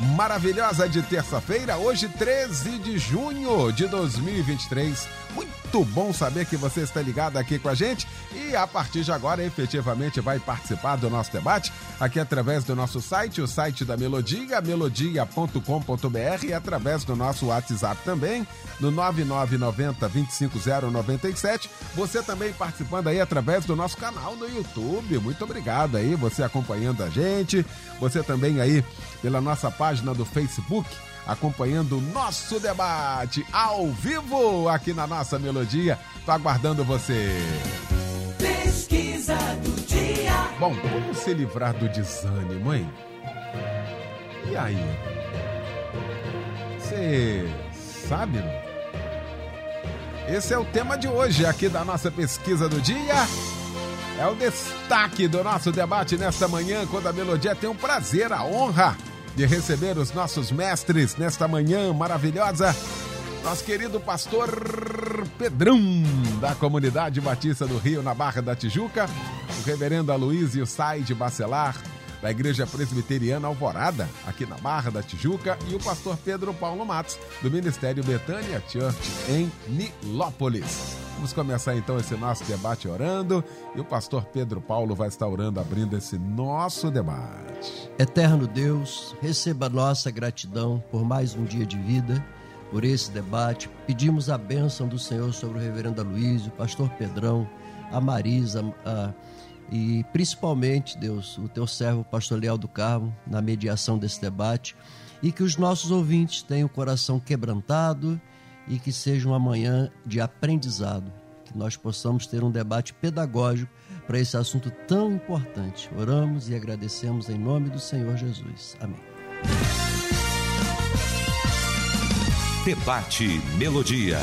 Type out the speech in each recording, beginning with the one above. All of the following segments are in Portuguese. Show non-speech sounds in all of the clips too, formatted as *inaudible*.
maravilhosa de terça-feira, hoje 13 de junho de 2023. Muito bom saber que você está ligado aqui com a gente e a partir de agora efetivamente vai participar do nosso debate aqui através do nosso site, o site da Melodia, melodia.com.br e através do nosso WhatsApp também, no 9990 25097. Você também participando aí através do nosso canal no YouTube. Muito obrigado aí, você acompanhando a gente. Você também aí pela nossa página do Facebook acompanhando o nosso debate ao vivo aqui na nossa melodia. Tô aguardando você. Pesquisa do dia. Bom, como se livrar do desânimo, hein? E aí? Você sabe, não? Esse é o tema de hoje aqui da nossa pesquisa do dia. É o destaque do nosso debate nesta manhã, quando a Melodia tem o prazer, a honra de receber os nossos mestres nesta manhã maravilhosa. Nosso querido pastor Pedrão, da comunidade Batista do Rio, na Barra da Tijuca, o reverendo Aloysio Said Bacelar, da Igreja Presbiteriana Alvorada, aqui na Barra da Tijuca, e o pastor Pedro Paulo Matos, do Ministério Betânia Church, em Nilópolis. Vamos começar então esse nosso debate orando e o pastor Pedro Paulo vai estar orando, abrindo esse nosso debate. Eterno Deus, receba nossa gratidão por mais um dia de vida, por esse debate. Pedimos a bênção do Senhor sobre o reverendo Aloysio, o pastor Pedrão, a Marisa, a, e principalmente, Deus, o teu servo, pastor Leal do Carmo, na mediação desse debate, e que os nossos ouvintes tenham o coração quebrantado e que seja uma manhã de aprendizado, que nós possamos ter um debate pedagógico para esse assunto tão importante. Oramos e agradecemos em nome do Senhor Jesus. Amém. Debate Melodia.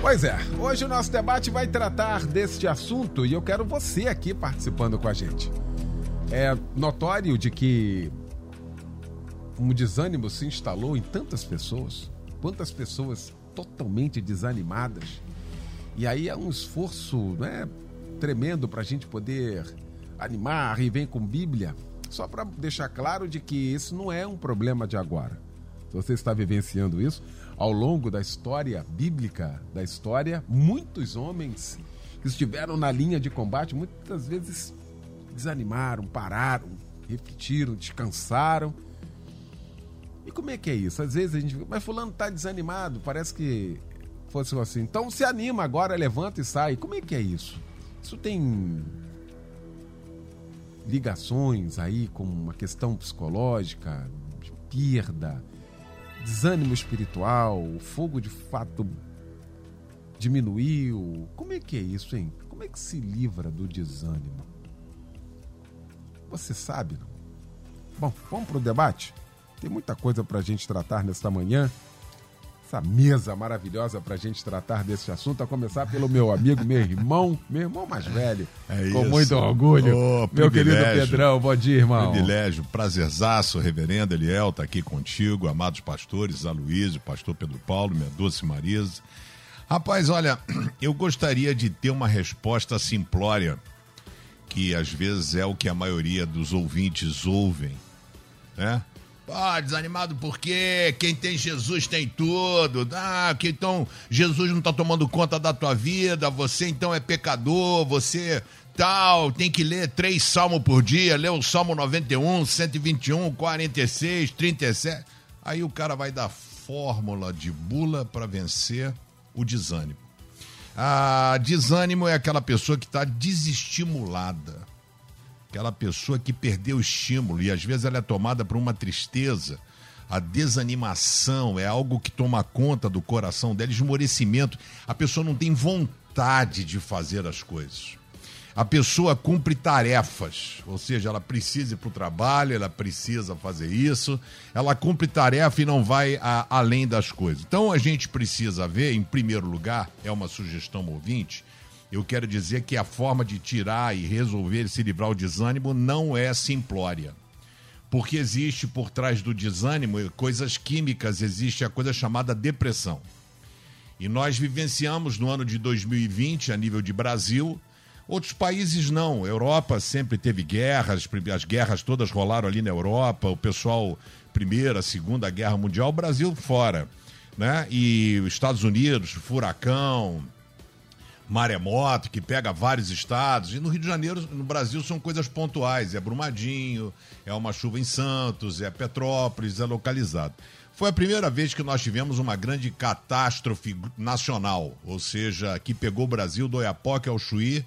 Pois é, hoje o nosso debate vai tratar deste assunto e eu quero você aqui participando com a gente. É notório de que um desânimo se instalou em tantas pessoas quantas pessoas totalmente desanimadas. E aí é um esforço né, tremendo para a gente poder animar e vem com Bíblia, só para deixar claro de que isso não é um problema de agora. Se você está vivenciando isso, ao longo da história bíblica, da história, muitos homens que estiveram na linha de combate muitas vezes desanimaram, pararam, repetiram, descansaram como é que é isso? Às vezes a gente fica, mas fulano tá desanimado, parece que fosse assim. Então se anima agora, levanta e sai. Como é que é isso? Isso tem ligações aí com uma questão psicológica, de perda, desânimo espiritual, o fogo de fato diminuiu. Como é que é isso, hein? Como é que se livra do desânimo? Você sabe, não? Bom, vamos para o debate? Tem muita coisa para a gente tratar nesta manhã. Essa mesa maravilhosa para a gente tratar desse assunto, a começar pelo meu amigo, meu irmão, meu irmão mais velho. É com muito orgulho. Ô, meu querido. Pedrão, bom dia, irmão. Privilégio, prazerzaço, reverendo Eliel, tá aqui contigo, amados pastores, Aloysio, pastor Pedro Paulo, minha doce Marisa. Rapaz, olha, *clears throat* eu gostaria de ter uma resposta simplória, que às vezes é o que a maioria dos ouvintes ouvem, né? Ah, desanimado por quê? Quem tem Jesus tem tudo. Ah, que então Jesus não está tomando conta da tua vida, você então é pecador, você tal, tem que ler três salmos por dia, ler o Salmo 91, 121, 46, 37. Aí o cara vai dar fórmula de bula para vencer o desânimo. Ah, desânimo é aquela pessoa que está desestimulada aquela pessoa que perdeu o estímulo e às vezes ela é tomada por uma tristeza. A desanimação é algo que toma conta do coração dela, esmorecimento. A pessoa não tem vontade de fazer as coisas. a pessoa cumpre tarefas, ou seja, ela precisa ir para o trabalho, ela precisa fazer isso, ela cumpre tarefa e não vai a, além das coisas. Então a gente precisa ver, em primeiro lugar, é uma sugestão ouvinte, eu quero dizer que a forma de tirar e resolver, se livrar o desânimo, não é simplória. Porque existe por trás do desânimo coisas químicas, existe a coisa chamada depressão. E nós vivenciamos no ano de 2020, a nível de Brasil, outros países não. A Europa sempre teve guerras, as guerras todas rolaram ali na Europa, o pessoal, Primeira, Segunda Guerra Mundial, o Brasil fora. Né? E os Estados Unidos, furacão, maremoto, que pega vários estados. E no Rio de Janeiro, no Brasil, são coisas pontuais. É Brumadinho, é uma chuva em Santos, é Petrópolis, é localizado. Foi a primeira vez que nós tivemos uma grande catástrofe nacional, ou seja, que pegou o Brasil do Oiapoque ao Chuí,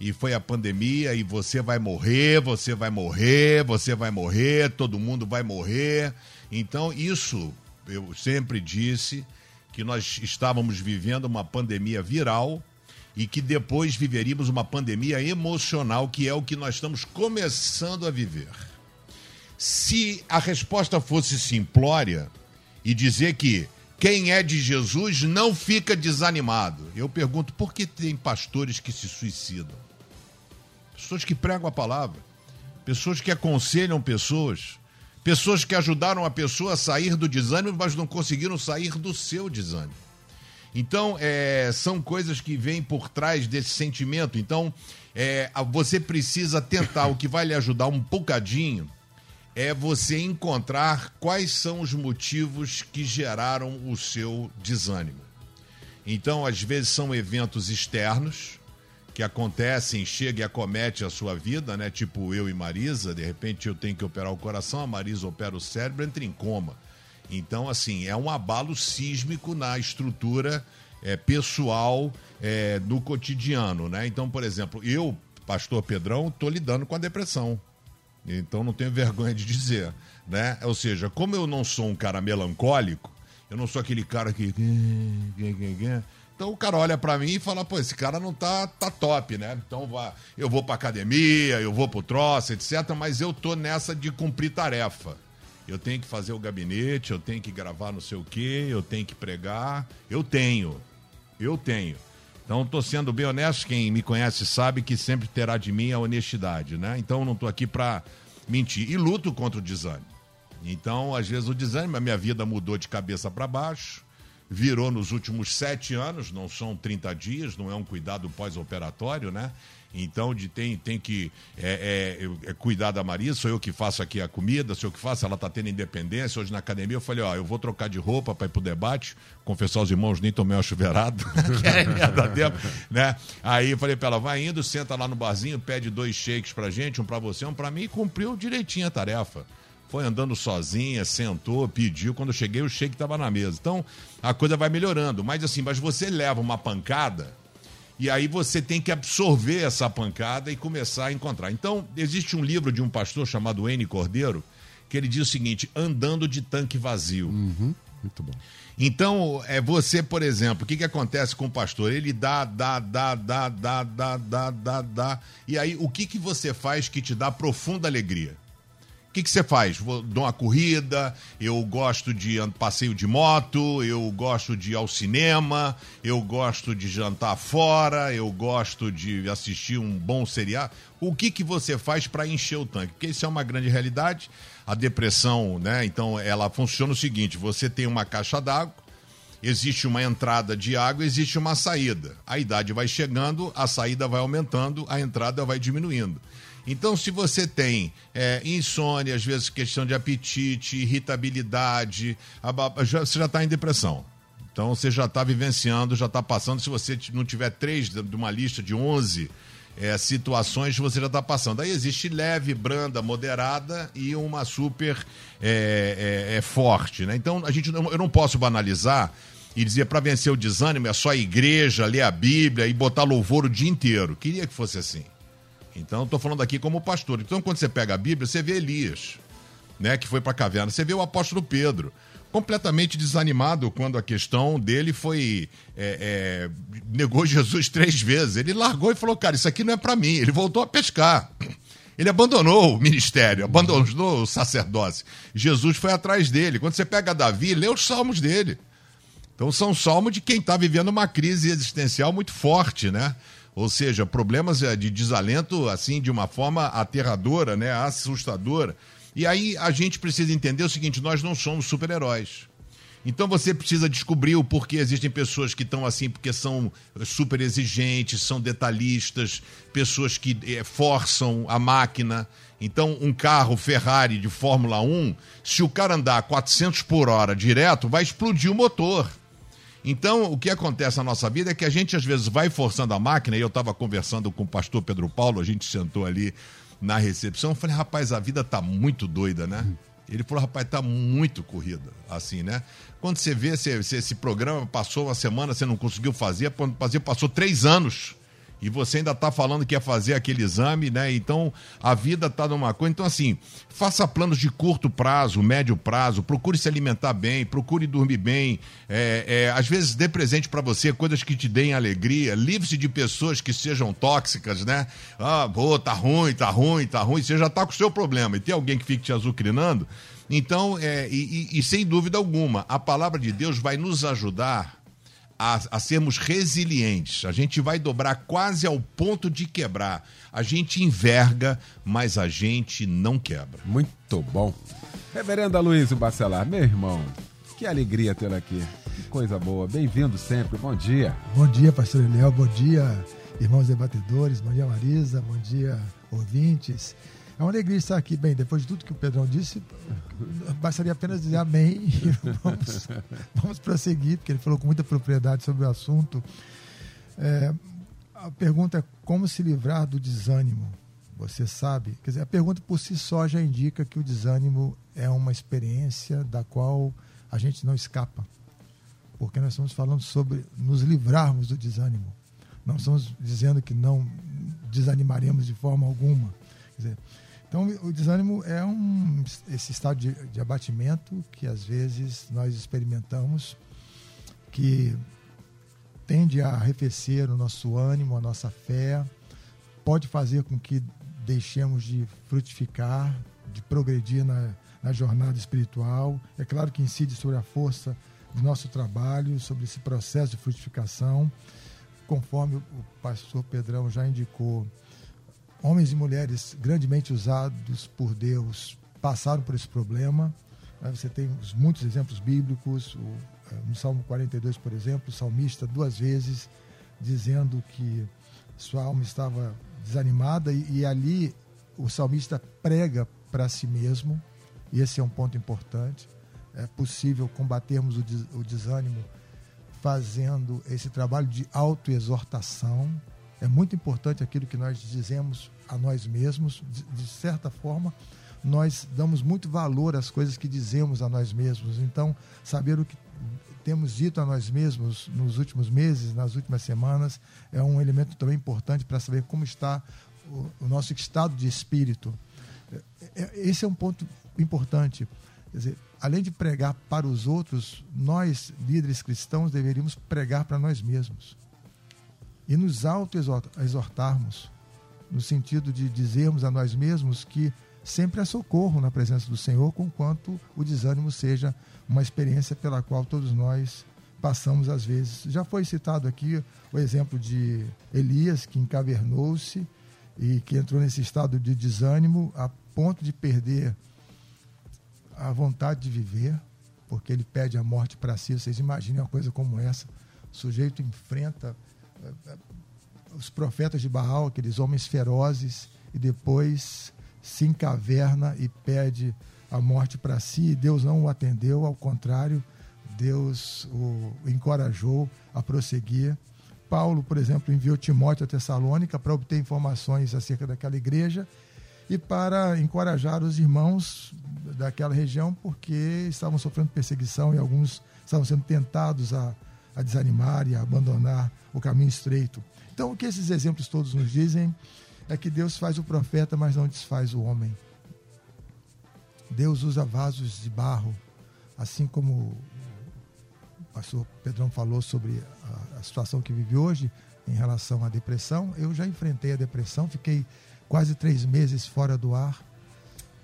e foi a pandemia, e você vai morrer, você vai morrer, você vai morrer, todo mundo vai morrer. Então, isso, eu sempre disse que nós estávamos vivendo uma pandemia viral e que depois viveríamos uma pandemia emocional, que é o que nós estamos começando a viver. Se a resposta fosse simplória e dizer que quem é de Jesus não fica desanimado, eu pergunto por que tem pastores que se suicidam? Pessoas que pregam a palavra, pessoas que aconselham pessoas, pessoas que ajudaram a pessoa a sair do desânimo, mas não conseguiram sair do seu desânimo. Então, é, são coisas que vêm por trás desse sentimento. Então, é, você precisa tentar o que vai lhe ajudar um bocadinho é você encontrar quais são os motivos que geraram o seu desânimo. Então, às vezes são eventos externos que acontecem, chega e acomete a sua vida, né? Tipo eu e Marisa, de repente eu tenho que operar o coração, a Marisa opera o cérebro, entra em coma. Então, assim, é um abalo sísmico na estrutura é, pessoal é, no cotidiano, né? Então, por exemplo, eu, pastor Pedrão, estou lidando com a depressão. Então não tenho *laughs* vergonha de dizer, né? Ou seja, como eu não sou um cara melancólico, eu não sou aquele cara que então o cara olha para mim e fala, pô, esse cara não tá, tá top, né? Então vá, eu vou pra academia, eu vou pro troço, etc. Mas eu tô nessa de cumprir tarefa eu tenho que fazer o gabinete, eu tenho que gravar não sei o quê, eu tenho que pregar. Eu tenho. Eu tenho. Então, estou sendo bem honesto. Quem me conhece sabe que sempre terá de mim a honestidade, né? Então, não estou aqui para mentir. E luto contra o desânimo. Então, às vezes, o desânimo, a minha vida mudou de cabeça para baixo, virou nos últimos sete anos, não são 30 dias, não é um cuidado pós-operatório, né? Então, de, tem, tem que é, é, é, cuidar da Maria, sou eu que faço aqui a comida, sou eu que faço, ela está tendo independência. Hoje na academia eu falei, ó, eu vou trocar de roupa para ir pro debate, confessar aos irmãos, nem tomei uma chuveirada, *laughs* que é merda tempo, né? Aí eu falei para ela, vai indo, senta lá no barzinho, pede dois shakes pra gente, um para você, um para mim, e cumpriu direitinho a tarefa foi andando sozinha, sentou, pediu. Quando eu cheguei, o shake estava na mesa. Então, a coisa vai melhorando. Mas assim, mas você leva uma pancada, e aí você tem que absorver essa pancada e começar a encontrar. Então, existe um livro de um pastor chamado N. Cordeiro, que ele diz o seguinte: andando de tanque vazio. Uhum. Muito bom. Então, é você, por exemplo, o que, que acontece com o pastor? Ele dá, dá, dá, dá, dá, dá, dá, dá, dá. E aí, o que, que você faz que te dá profunda alegria? O que, você faz? Vou, dou uma corrida, eu gosto de passeio de moto, eu gosto de ir ao cinema, eu gosto de jantar fora, eu gosto de assistir um bom seriado. O que, que você faz para encher o tanque? Porque isso é uma grande realidade. A depressão, né? Então, ela funciona o seguinte: você tem uma caixa d'água, existe uma entrada de água, existe uma saída. A idade vai chegando, a saída vai aumentando, a entrada vai diminuindo. Então, se você tem é, insônia, às vezes questão de apetite, irritabilidade, você já está em depressão. Então, você já está vivenciando, já está passando. Se você não tiver três de uma lista de 11 é, situações, você já está passando. Aí existe leve, branda, moderada e uma super é, é, é forte. Né? Então, a gente, eu não posso banalizar e dizer para vencer o desânimo é só a igreja, ler a Bíblia e botar louvor o dia inteiro. Queria que fosse assim. Então, estou falando aqui como pastor. Então, quando você pega a Bíblia, você vê Elias. né, que foi para a caverna. Você vê o apóstolo Pedro completamente desanimado quando a questão dele foi é, é, negou *laughs* Jesus três vezes. Ele largou e falou, cara, isso aqui não é para mim. Ele voltou a pescar. Ele abandonou o ministério, abandonou o sacerdócio. Jesus foi atrás dele. Quando você pega Davi, lê os salmos dele. Então são salmos de quem está vivendo uma crise existencial muito forte, né? Ou seja, problemas é, de desalento, assim, de uma forma aterradora, né? Assustadora. E aí a gente precisa entender o seguinte: nós não somos super-heróis. Então você precisa descobrir o porquê existem pessoas que estão assim, porque são super exigentes, são detalhistas, pessoas que é, forçam a máquina. Então, um carro Ferrari de Fórmula 1, se o cara andar 400 por hora direto, vai explodir o motor. Então, o que acontece na nossa vida é que a gente às vezes vai forçando a máquina, e eu estava conversando com o pastor Pedro Paulo, a gente sentou ali na recepção, eu falei, rapaz, a vida tá muito doida, né? Ele falou, rapaz, tá muito corrida, assim, né? Quando você vê se esse programa passou uma semana, você não conseguiu fazer, passou três anos e você ainda está falando que ia fazer aquele exame, né? Então a vida está numa coisa. Então, assim, faça planos de curto prazo, médio prazo, procure se alimentar bem, procure dormir bem. É, é, às vezes dê presente para você coisas que te deem alegria, livre-se de pessoas que sejam tóxicas, né? Ah, pô, tá ruim, tá ruim, tá ruim. Você já está com o seu problema e tem alguém que fique te azucrinando. Então, é, e, e, e sem dúvida alguma, a palavra de Deus vai nos ajudar a, a, sermos resilientes. A gente vai dobrar quase ao ponto de quebrar. A gente enverga, mas a gente não quebra. Muito bom. Reverendo Luiz Bacelar, meu irmão, que alegria tê-lo aqui. Que coisa boa. Bem-vindo sempre. Bom dia. Bom dia, pastor Eliel. Bom dia, irmãos debatedores. Bom dia, Marisa. Bom dia, ouvintes. É uma alegria estar aqui. Bem, depois de tudo que o Pedrão disse, bastaria apenas dizer amém e *laughs* vamos, vamos prosseguir, porque ele falou com muita propriedade sobre o assunto. É, a pergunta é como se livrar do desânimo. Você sabe? Quer dizer, a pergunta por si só já indica que o desânimo é uma experiência da qual a gente não escapa. Porque nós estamos falando sobre nos livrarmos do desânimo. Não estamos dizendo que não desanimaremos de forma alguma. Quer dizer, então, o desânimo é um, esse estado de, de abatimento que às vezes nós experimentamos, que tende a arrefecer o nosso ânimo, a nossa fé, pode fazer com que deixemos de frutificar, de progredir na, na jornada espiritual. É claro que incide sobre a força do nosso trabalho, sobre esse processo de frutificação. Conforme o pastor Pedrão já indicou, homens e mulheres grandemente usados por Deus passaram por esse problema. Né? Você tem muitos exemplos bíblicos, é, no Salmo 42, por exemplo, o salmista duas vezes dizendo que sua alma estava desanimada e, ali o salmista prega para si mesmo, e esse é um ponto importante. É possível combatermos o desânimo fazendo esse trabalho de autoexortação, é muito importante aquilo que nós dizemos a nós mesmos. De, de, certa forma, nós damos muito valor às coisas que dizemos a nós mesmos. Então, saber o que temos dito a nós mesmos nos últimos meses, nas últimas semanas, é um elemento também importante para saber como está o, o nosso estado de espírito. É, é, esse é um ponto importante. Quer dizer, além de pregar para os outros, nós, líderes cristãos, deveríamos pregar para nós mesmos e nos auto-exortarmos, no sentido de dizermos a nós mesmos que sempre há socorro na presença do Senhor, conquanto o desânimo seja uma experiência pela qual todos nós passamos às vezes. Já foi citado aqui o exemplo de Elias, que encavernou-se e que entrou nesse estado de desânimo a ponto de perder a vontade de viver, porque ele pede a morte para si. Vocês imaginem uma coisa como essa. O sujeito enfrenta os profetas de Baal, aqueles homens ferozes, e depois se encaverna e pede a morte para si. E Deus não o atendeu, ao contrário, Deus o encorajou a prosseguir. Paulo, por exemplo, enviou Timóteo a Tessalônica para obter informações acerca daquela igreja e para encorajar os irmãos daquela região, porque estavam sofrendo perseguição e alguns estavam sendo tentados a a desanimar e a abandonar o caminho estreito. Então, o que esses exemplos todos nos dizem é que Deus faz o profeta, mas não desfaz o homem. Deus usa vasos de barro, assim como o pastor Pedrão falou sobre a, a situação que vive hoje em relação à depressão. Eu já enfrentei a depressão, fiquei quase três meses fora do ar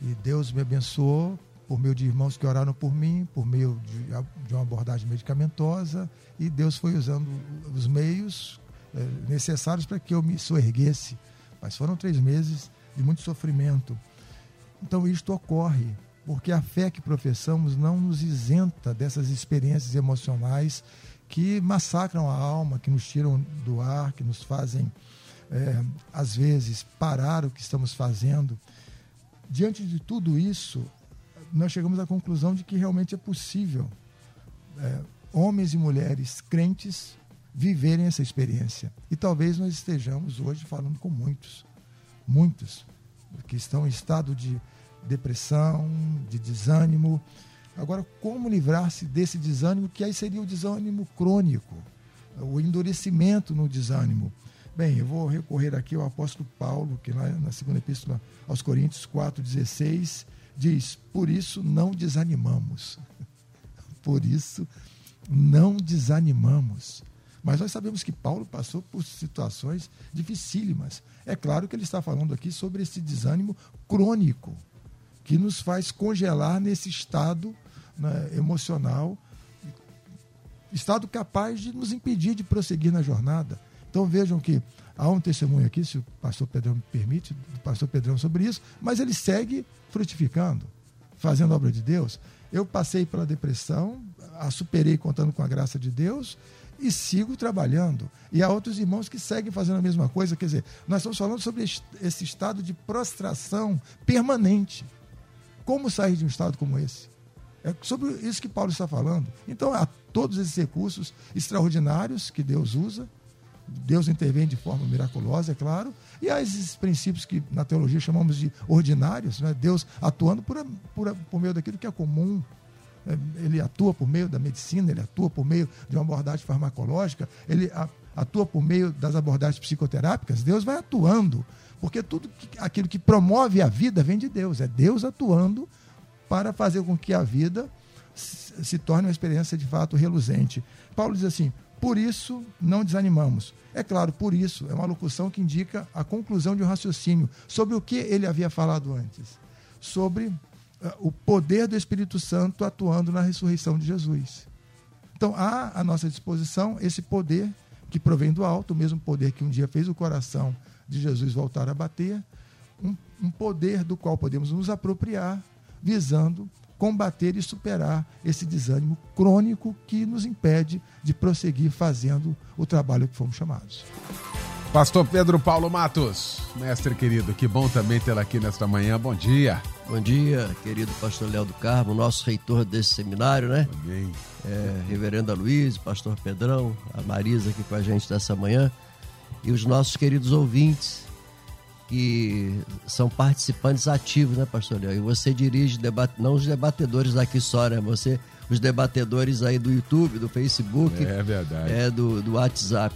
e Deus me abençoou por meio de irmãos que oraram por mim, por meio de, de uma abordagem medicamentosa e Deus foi usando os meios é, necessários para que eu me soerguesse. Mas foram três meses de muito sofrimento. Então isto ocorre porque a fé que professamos não nos isenta dessas experiências emocionais que massacram a alma, que nos tiram do ar, que nos fazem, é, às vezes, parar o que estamos fazendo. Diante de tudo isso, nós chegamos à conclusão de que realmente é possível é, homens e mulheres crentes viverem essa experiência. E talvez nós estejamos hoje falando com muitos, muitos que estão em estado de depressão, de desânimo. Agora, como livrar-se desse desânimo, que aí seria o desânimo crônico, o endurecimento no desânimo? Bem, eu vou recorrer aqui ao apóstolo Paulo, que lá na segunda epístola aos Coríntios 4,16 diz: Por isso não desanimamos. *laughs* Por isso não desanimamos. Mas nós sabemos que Paulo passou por situações dificílimas. É claro que ele está falando aqui sobre esse desânimo crônico, que nos faz congelar nesse estado né, emocional, estado capaz de nos impedir de prosseguir na jornada. Então vejam que há um testemunho aqui, se o pastor Pedrão me permite, do pastor Pedrão sobre isso, mas ele segue frutificando, fazendo a obra de Deus. Eu passei pela depressão, a superei contando com a graça de Deus e sigo trabalhando. E há outros irmãos que seguem fazendo a mesma coisa. Quer dizer, nós estamos falando sobre esse estado de prostração permanente. Como sair de um estado como esse? É sobre isso que Paulo está falando. Então, há todos esses recursos extraordinários que Deus usa. Deus intervém de forma miraculosa, é claro. E há esses princípios que na teologia chamamos de ordinários, né? Deus atuando por, por, por meio daquilo que é comum, é, ele atua por meio da medicina, ele atua por meio de uma abordagem farmacológica, ele atua por meio das abordagens psicoterápicas, Deus vai atuando, porque tudo aquilo que promove a vida vem de Deus, é Deus atuando para fazer com que a vida se torne uma experiência de fato reluzente. Paulo diz assim: por isso não desanimamos. É claro, por isso, é uma locução que indica a conclusão de um raciocínio sobre o que ele havia falado antes. Sobre o poder do Espírito Santo atuando na ressurreição de Jesus. Então, há à nossa disposição esse poder que provém do alto, o mesmo poder que um dia fez o coração de Jesus voltar a bater, um, um poder do qual podemos nos apropriar, visando combater e superar esse desânimo crônico que nos impede de prosseguir fazendo o trabalho que fomos chamados. Pastor Pedro Paulo Matos, mestre querido, que bom também tê-lo aqui nesta manhã. Bom dia. Bom dia, querido pastor Léo do Carmo, nosso reitor desse seminário, né? Amém. É, Reverenda Luiz, pastor Pedrão, a Marisa aqui com a gente dessa manhã e os nossos queridos ouvintes que são participantes ativos, né, pastor Léo? E você dirige debate, não os debatedores daqui só, né? Você, os debatedores aí do YouTube, do Facebook, é verdade, é do, do WhatsApp.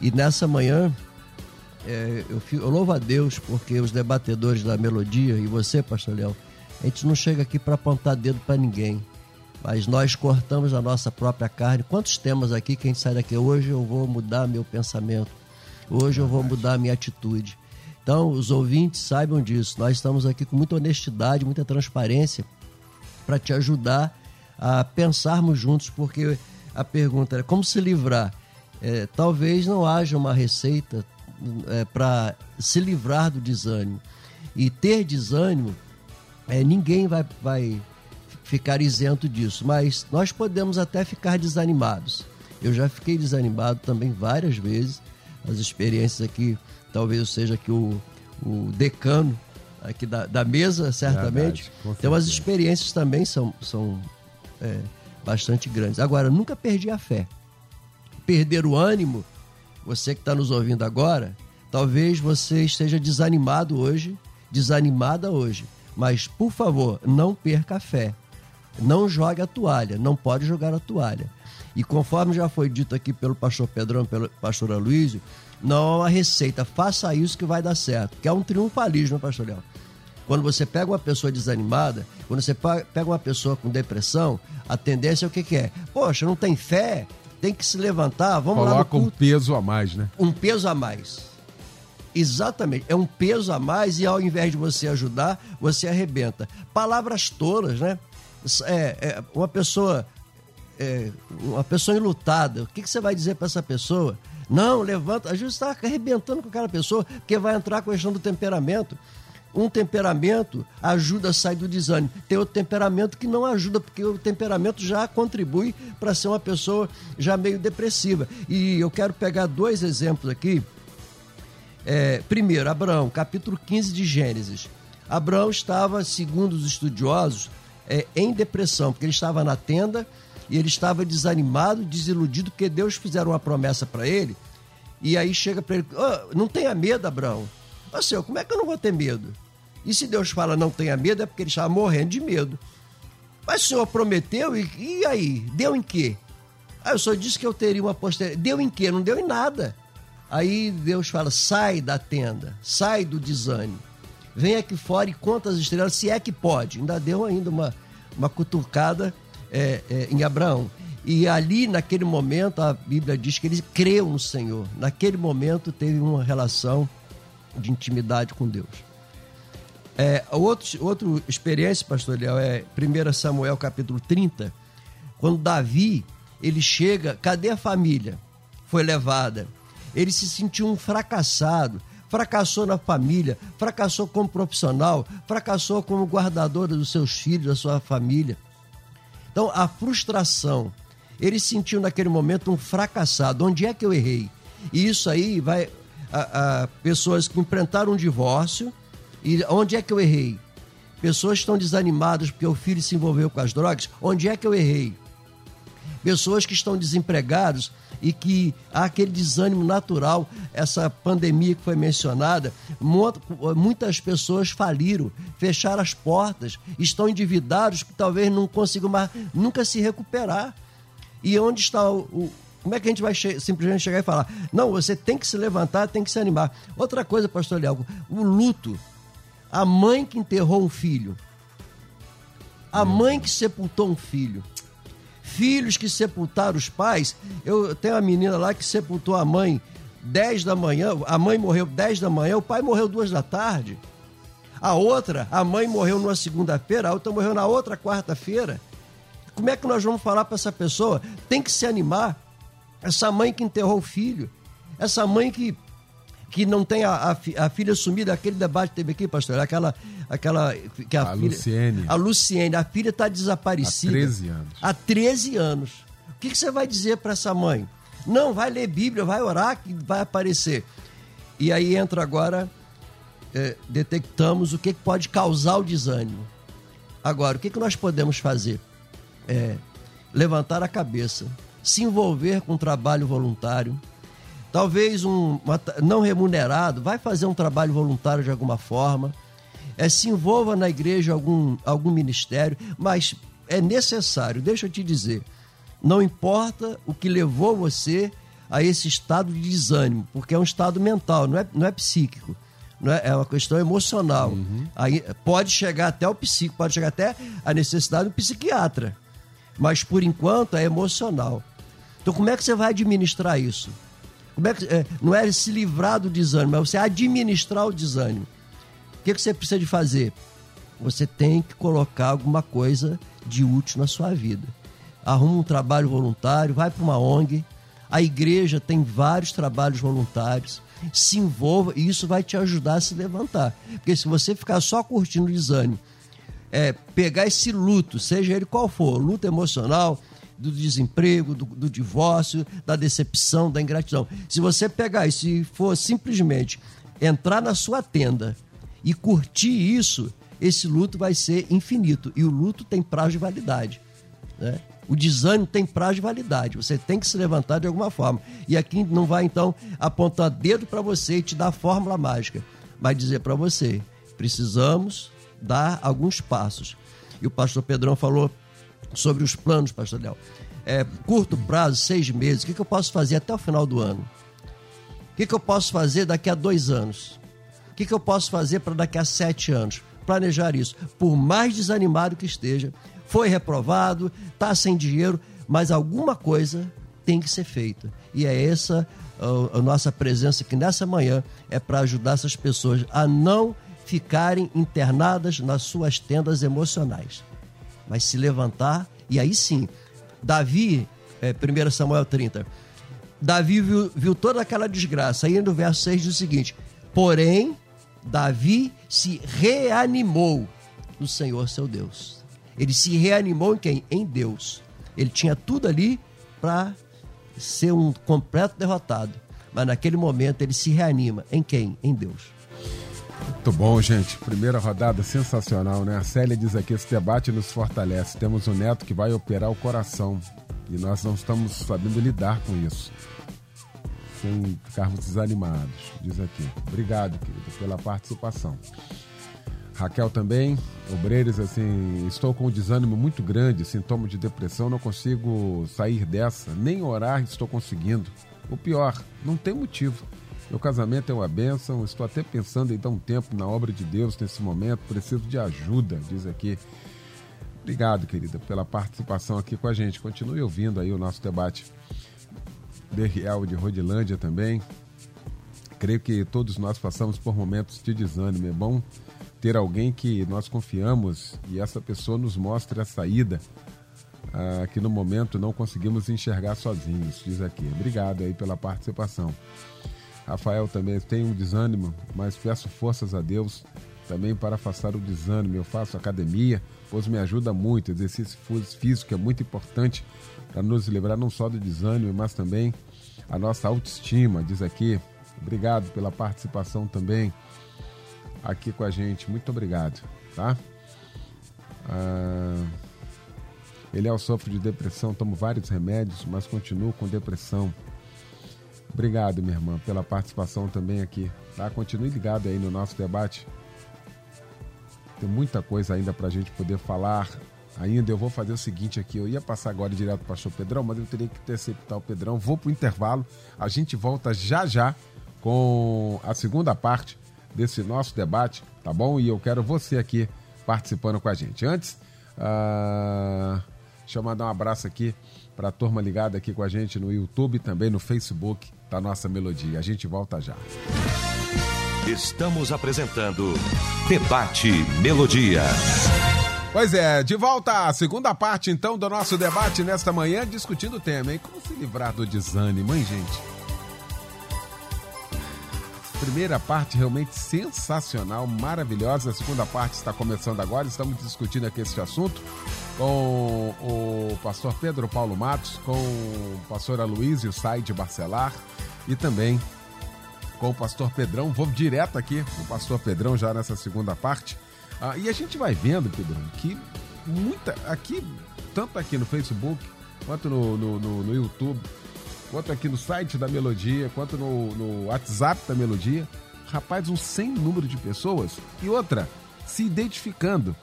E nessa manhã é, eu, eu, louvo a Deus porque os debatedores da melodia e você, pastor Léo, a gente não chega aqui para apontar dedo para ninguém, mas nós cortamos a nossa própria carne. Quantos temas aqui que a gente sai daqui? Hoje eu vou mudar meu pensamento, hoje eu vou mudar minha atitude. Então, os ouvintes saibam disso. Nós estamos aqui com muita honestidade, muita transparência para te ajudar a pensarmos juntos, porque a pergunta é como se livrar. É, talvez não haja uma receita é, para se livrar do desânimo. E ter desânimo, é, ninguém vai, vai ficar isento disso, mas nós podemos até ficar desanimados. Eu já fiquei desanimado também várias vezes. As experiências aqui, talvez eu seja aqui o, o decano aqui da, da mesa, certamente. Verdade, então as experiências também são, são é, bastante grandes. Agora, nunca perdi a fé. Perder o ânimo você que está nos ouvindo agora, talvez você esteja desanimado hoje, desanimada hoje. Mas, por favor, não perca a fé. Não jogue a toalha, não pode jogar a toalha. E conforme já foi dito aqui pelo pastor Pedrão, pelo pastor Aloysio, não é uma receita, faça isso que vai dar certo. Que é um triunfalismo, pastor Léo. Quando você pega uma pessoa desanimada, quando você pega uma pessoa com depressão, a tendência é o que, que é? Poxa, não tem fé, tem que se levantar, vamos lá no Coloca um peso a mais, né? Um peso a mais. Exatamente, é um peso a mais e ao invés de você ajudar, você arrebenta. Palavras tolas, né? É, é, uma pessoa é, uma pessoa enlutada, o que, que você vai dizer para essa pessoa? Não, levanta. Vezes você está arrebentando com aquela pessoa, porque vai entrar a questão do temperamento. Um temperamento ajuda a sair do desânimo. Tem outro temperamento que não ajuda, porque o temperamento já contribui para ser uma pessoa já meio depressiva. E eu quero pegar dois exemplos aqui. É, primeiro, Abraão, capítulo 15 de Gênesis. Abraão estava, segundo os estudiosos, é, em depressão, porque ele estava na tenda e ele estava desanimado, desiludido, porque Deus fizeram uma promessa para ele. E aí chega para ele: "Ô, Não tenha medo, Abraão. Ô Senhor, como é que eu não vou ter medo? E se Deus fala não tenha medo, é porque ele estava morrendo de medo. Mas o Senhor prometeu, e, e aí? Deu em quê? Ah, o Senhor disse que eu teria uma posteridade. Deu em quê? Não deu em nada. Aí Deus fala: sai da tenda, sai do desânimo. Vem aqui fora e conta as estrelas, se é que pode. Ainda deu ainda uma, uma cutucada é, é, em Abraão. E ali, naquele momento, a Bíblia diz que ele creu no Senhor. Naquele momento, teve uma relação de intimidade com Deus. É, outro, outra experiência, pastor é 1 Samuel capítulo 30, quando Davi, ele chega, cadê a família? Foi levada. Ele se sentiu um fracassado, fracassou na família, fracassou como profissional, fracassou como guardador dos seus filhos, da sua família. Então, a frustração, ele sentiu naquele momento um fracassado. Onde é que eu errei? E isso aí vai a, a pessoas que enfrentaram um divórcio. E onde é que eu errei? Pessoas estão desanimadas porque o filho se envolveu com as drogas. Onde é que eu errei? Pessoas que estão desempregados e que há aquele desânimo natural, essa pandemia que foi mencionada, mu- muitas pessoas faliram, fecharam as portas, estão endividados que talvez não consigam mais nunca se recuperar. E onde está o. o- como é que a gente vai che- simplesmente chegar e falar? Não, você tem que se levantar, tem que se animar. Outra coisa, pastor Léo, o luto. A mãe que enterrou um filho. A mãe que sepultou um filho. Filhos que sepultaram os pais. Eu tenho uma menina lá que sepultou a mãe 10 da manhã. A mãe morreu 10 da manhã, o pai morreu 2 da tarde. A outra, a mãe morreu numa segunda-feira, a outra morreu na outra quarta-feira. Como é que nós vamos falar para essa pessoa? Tem que se animar. Essa mãe que enterrou o filho, essa mãe que, que não tem a, a a filha sumida, aquele debate que teve aqui, pastor, aquela. aquela que a, A filha, Luciene. A Luciene, a filha está desaparecida. Há 13 anos. Há 13 anos. O que, que você vai dizer para essa mãe? Não, vai ler Bíblia, vai orar, que vai aparecer. E aí entra agora, é, detectamos o que, que pode causar o desânimo. Agora, o que, que nós podemos fazer? É, levantar a cabeça, se envolver com um trabalho voluntário, talvez um não remunerado, vai fazer um trabalho voluntário de alguma forma, é, se envolva na igreja algum, algum ministério, mas é necessário, deixa eu te dizer, não importa o que levou você a esse estado de desânimo, porque é um estado mental, não é, não é psíquico. Não é, é uma questão emocional. Aí pode chegar até o psíquico, pode chegar até a necessidade do psiquiatra. Mas por enquanto é emocional. Então como é que você vai administrar isso? Como é que, é, não é se livrar do desânimo, é você administrar o desânimo. O que, que você precisa de fazer? Você tem que colocar alguma coisa de útil na sua vida. Arruma um trabalho voluntário, vai para uma ONG. A igreja tem vários trabalhos voluntários. Se envolva e isso vai te ajudar a se levantar. Porque se você ficar só curtindo o desânimo, é, pegar esse luto, seja ele qual for, luto emocional, do desemprego, do, do divórcio, da decepção, da ingratidão. Se você pegar isso e for simplesmente entrar na sua tenda e curtir isso, esse luto vai ser infinito. E o luto tem prazo de validade. Né? O desânimo tem prazo de validade. Você tem que se levantar de alguma forma. E aqui não vai, então, apontar dedo para você e te dar a fórmula mágica. Vai dizer para você: precisamos dar alguns passos. E o pastor Pedrão falou sobre os planos, pastor Léo. É, curto prazo, seis meses, o que, que eu posso fazer até o final do ano? O que, que eu posso fazer daqui a dois anos? O que, que eu posso fazer para daqui a sete anos? planejar isso. Por mais desanimado que esteja, foi reprovado, está sem dinheiro, mas alguma coisa tem que ser feita. E é essa a, nossa presença aqui nessa manhã, é para ajudar essas pessoas a não ficarem internadas nas suas tendas emocionais, mas se levantar e aí sim, Davi, é, 1 Samuel 30, Davi viu, viu toda aquela desgraça. Aí no verso 6 diz o seguinte: Porém, Davi se reanimou no Senhor seu Deus. Ele se reanimou em quem? Em Deus. Ele tinha tudo ali para ser um completo derrotado. Mas naquele momento ele se reanima. Em quem? Em Deus. Muito bom, gente. Primeira rodada sensacional, né? A Célia diz aqui: esse debate nos fortalece. Temos um neto que vai operar o coração. E nós não estamos sabendo lidar com isso. Sem ficarmos desanimados, diz aqui. Obrigado, querido, pela participação. Raquel também, obreiros, assim, estou com um desânimo muito grande, sintoma de depressão, não consigo sair dessa, nem orar estou conseguindo. O pior, não tem motivo. Meu casamento é uma bênção, estou até pensando em dar um tempo na obra de Deus nesse momento, preciso de ajuda, diz aqui. Obrigado, querida, pela participação aqui com a gente. Continue ouvindo aí o nosso debate. Derriel de Rodilândia também. Creio que todos nós passamos por momentos de desânimo. É bom ter alguém que nós confiamos e essa pessoa nos mostre a saída ah, que no momento não conseguimos enxergar sozinhos, diz aqui. Obrigado aí pela participação. Rafael também tem um desânimo, mas peço forças a Deus também para afastar o desânimo. Eu faço academia, pois me ajuda muito. Exercício físico é muito importante para nos livrar não só do desânimo, mas também a nossa autoestima, diz aqui. Obrigado pela participação também aqui com a gente. Muito obrigado, tá? Ah, Eliel sofre de depressão, tomo vários remédios, mas continuo com depressão. Obrigado, minha irmã, pela participação também aqui. Tá? Continue ligado aí no nosso debate. Tem muita coisa ainda para a gente poder falar. Ainda eu vou fazer o seguinte aqui. Eu ia passar agora direto para o pastor Pedrão, mas eu teria que interceptar o Pedrão. Vou para o intervalo. A gente volta já já com a segunda parte desse nosso debate, tá bom? E eu quero você aqui participando com a gente. Antes, uh, deixa eu mandar um abraço aqui para a turma ligada aqui com a gente no YouTube, também no Facebook da nossa melodia. A gente volta já. Estamos apresentando Debate Melodia. Pois é, de volta à segunda parte então do nosso debate nesta manhã, discutindo o tema, hein? Como se livrar do desânimo, hein, gente? Primeira parte realmente sensacional, maravilhosa. A segunda parte está começando agora. Estamos discutindo aqui esse assunto com o pastor Pedro Paulo Matos, com o pastor Aloysio Said Barcelar e também com o pastor Pedrão. Vou direto aqui com o pastor Pedrão já nessa segunda parte. Ah, e a gente vai vendo, Pedrão, que muita. Aqui, tanto aqui no Facebook, quanto no, no, no, no YouTube, quanto aqui no site da Melodia, quanto no, no WhatsApp da Melodia. Rapaz, um sem número de pessoas. E outra, se identificando.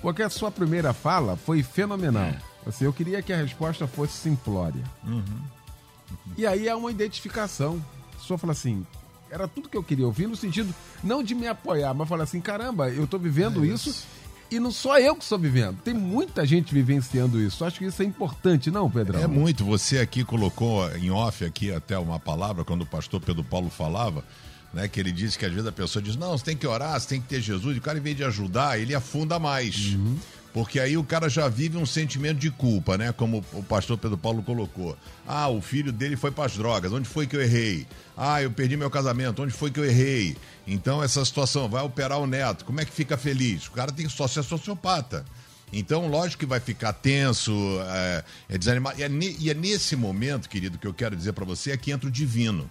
Porque a sua primeira fala foi fenomenal. É. Assim, eu queria que a resposta fosse simplória. Uhum. Uhum. E aí é uma identificação. A pessoa fala assim, era tudo que eu queria ouvir, no sentido não de me apoiar, mas falar assim, caramba, eu estou vivendo é isso. isso e não só eu que estou vivendo, tem muita gente vivenciando isso. Acho que isso é importante, não, Pedrão? É muito. Você aqui colocou em off aqui até uma palavra quando o pastor Pedro Paulo falava, né, que ele disse que às vezes a pessoa diz: "Não, você tem que orar, você tem que ter Jesus". E o cara em vez de ajudar, ele afunda mais. Uhum. Porque aí o cara já vive um sentimento de culpa, né? Como o pastor Pedro Paulo colocou. Ah, o filho dele foi para as drogas. Onde foi que eu errei? Ah, eu perdi meu casamento. Onde foi que eu errei? Então, essa situação, vai operar o neto. Como é que fica feliz? O cara tem só ser sociopata. Então, lógico que vai ficar tenso, é, é desanimado. E é, e é, nesse momento, querido, que eu quero dizer para você é que entra o divino.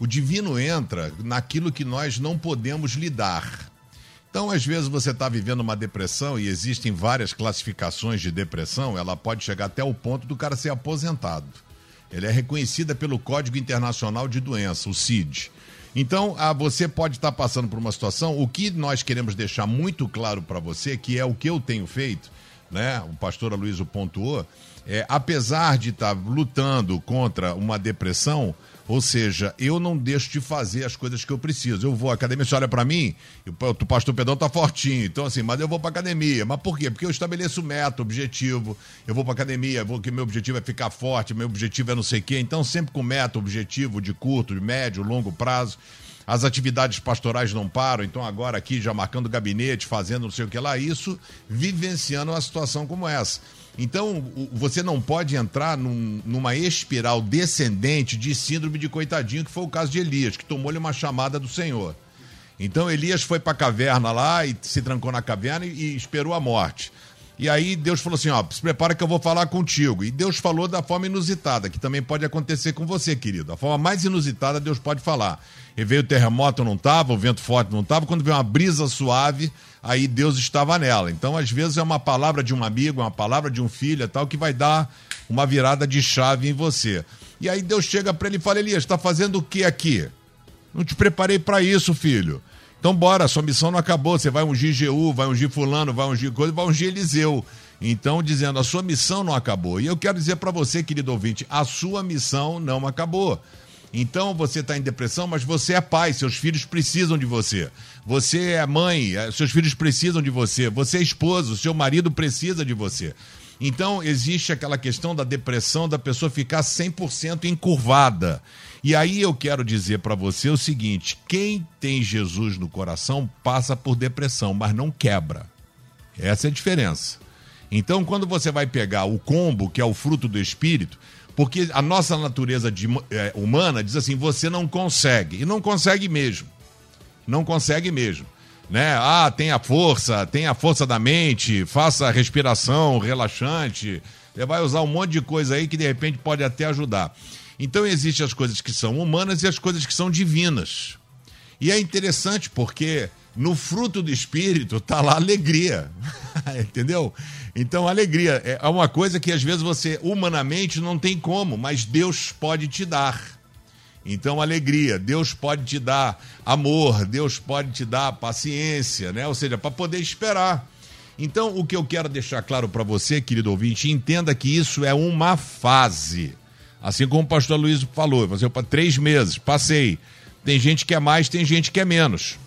O divino entra naquilo que nós não podemos lidar. Então, às vezes você está vivendo uma depressão e existem várias classificações de depressão, ela pode chegar até o ponto do cara ser aposentado. Ela é reconhecida pelo Código Internacional de Doença, o CID. Então, ah, você pode estar tá passando por uma situação. O que nós queremos deixar muito claro para você, que é o que eu tenho feito, né? O pastor Aloysio pontuou, é, apesar de estar tá lutando contra uma depressão, ou seja, eu não deixo de fazer as coisas que eu preciso. Eu vou à academia, você olha para mim, o pastor Pedrão tá fortinho, então assim, mas eu vou para academia. Mas por quê? Porque eu estabeleço meta, objetivo. Eu vou para academia, vou que meu objetivo é ficar forte, meu objetivo é não sei o quê. Então sempre com meta, objetivo de curto, de médio, longo prazo. As atividades pastorais não param, então agora aqui já marcando gabinete, fazendo não sei o que lá, isso vivenciando uma situação como essa. Então, você não pode entrar num, numa espiral descendente de síndrome de coitadinho, que foi o caso de Elias, que tomou-lhe uma chamada do Senhor. Então, Elias foi para a caverna lá e se trancou na caverna e, e esperou a morte. E aí Deus falou assim: ó, se prepara que eu vou falar contigo. E Deus falou da forma inusitada, que também pode acontecer com você, querido. A forma mais inusitada Deus pode falar. E veio o terremoto, não estava, o vento forte não estava. Quando veio uma brisa suave, aí Deus estava nela. Então, às vezes, é uma palavra de um amigo, é uma palavra de um filho, é tal, que vai dar uma virada de chave em você. E aí Deus chega para ele e fala: Elias, está fazendo o que aqui? Não te preparei para isso, filho. Então, bora, sua missão não acabou. Você vai ungir Jeú, vai ungir Fulano, vai ungir coisa, vai ungir Eliseu. Então, dizendo, a sua missão não acabou. E eu quero dizer para você, querido ouvinte, a sua missão não acabou. Então você está em depressão, mas você é pai, seus filhos precisam de você. Você é mãe, é, seus filhos precisam de você. Você é esposo, seu marido precisa de você. Então existe aquela questão da depressão, da pessoa ficar 100% encurvada. E aí eu quero dizer para você o seguinte: quem tem Jesus no coração passa por depressão, mas não quebra. Essa é a diferença. Então, quando você vai pegar o combo, que é o fruto do espírito, porque a nossa natureza de, é, humana diz assim: você não consegue. E não consegue mesmo. Não consegue mesmo. Né? Ah, tem a força, tem a força da mente, faça a respiração relaxante. Você vai usar um monte de coisa aí que de repente pode até ajudar. Então existem as coisas que são humanas e as coisas que são divinas. E é interessante porque no fruto do espírito está lá alegria. *laughs* Entendeu? Então, alegria é uma coisa que às vezes você humanamente não tem como, mas Deus pode te dar. Então, alegria, Deus pode te dar amor, Deus pode te dar paciência, né? Ou seja, para poder esperar. Então, o que eu quero deixar claro para você, querido ouvinte, entenda que isso é uma fase. Assim como o pastor Luiz falou, você para três meses, passei. Tem gente que é mais, tem gente que é menos.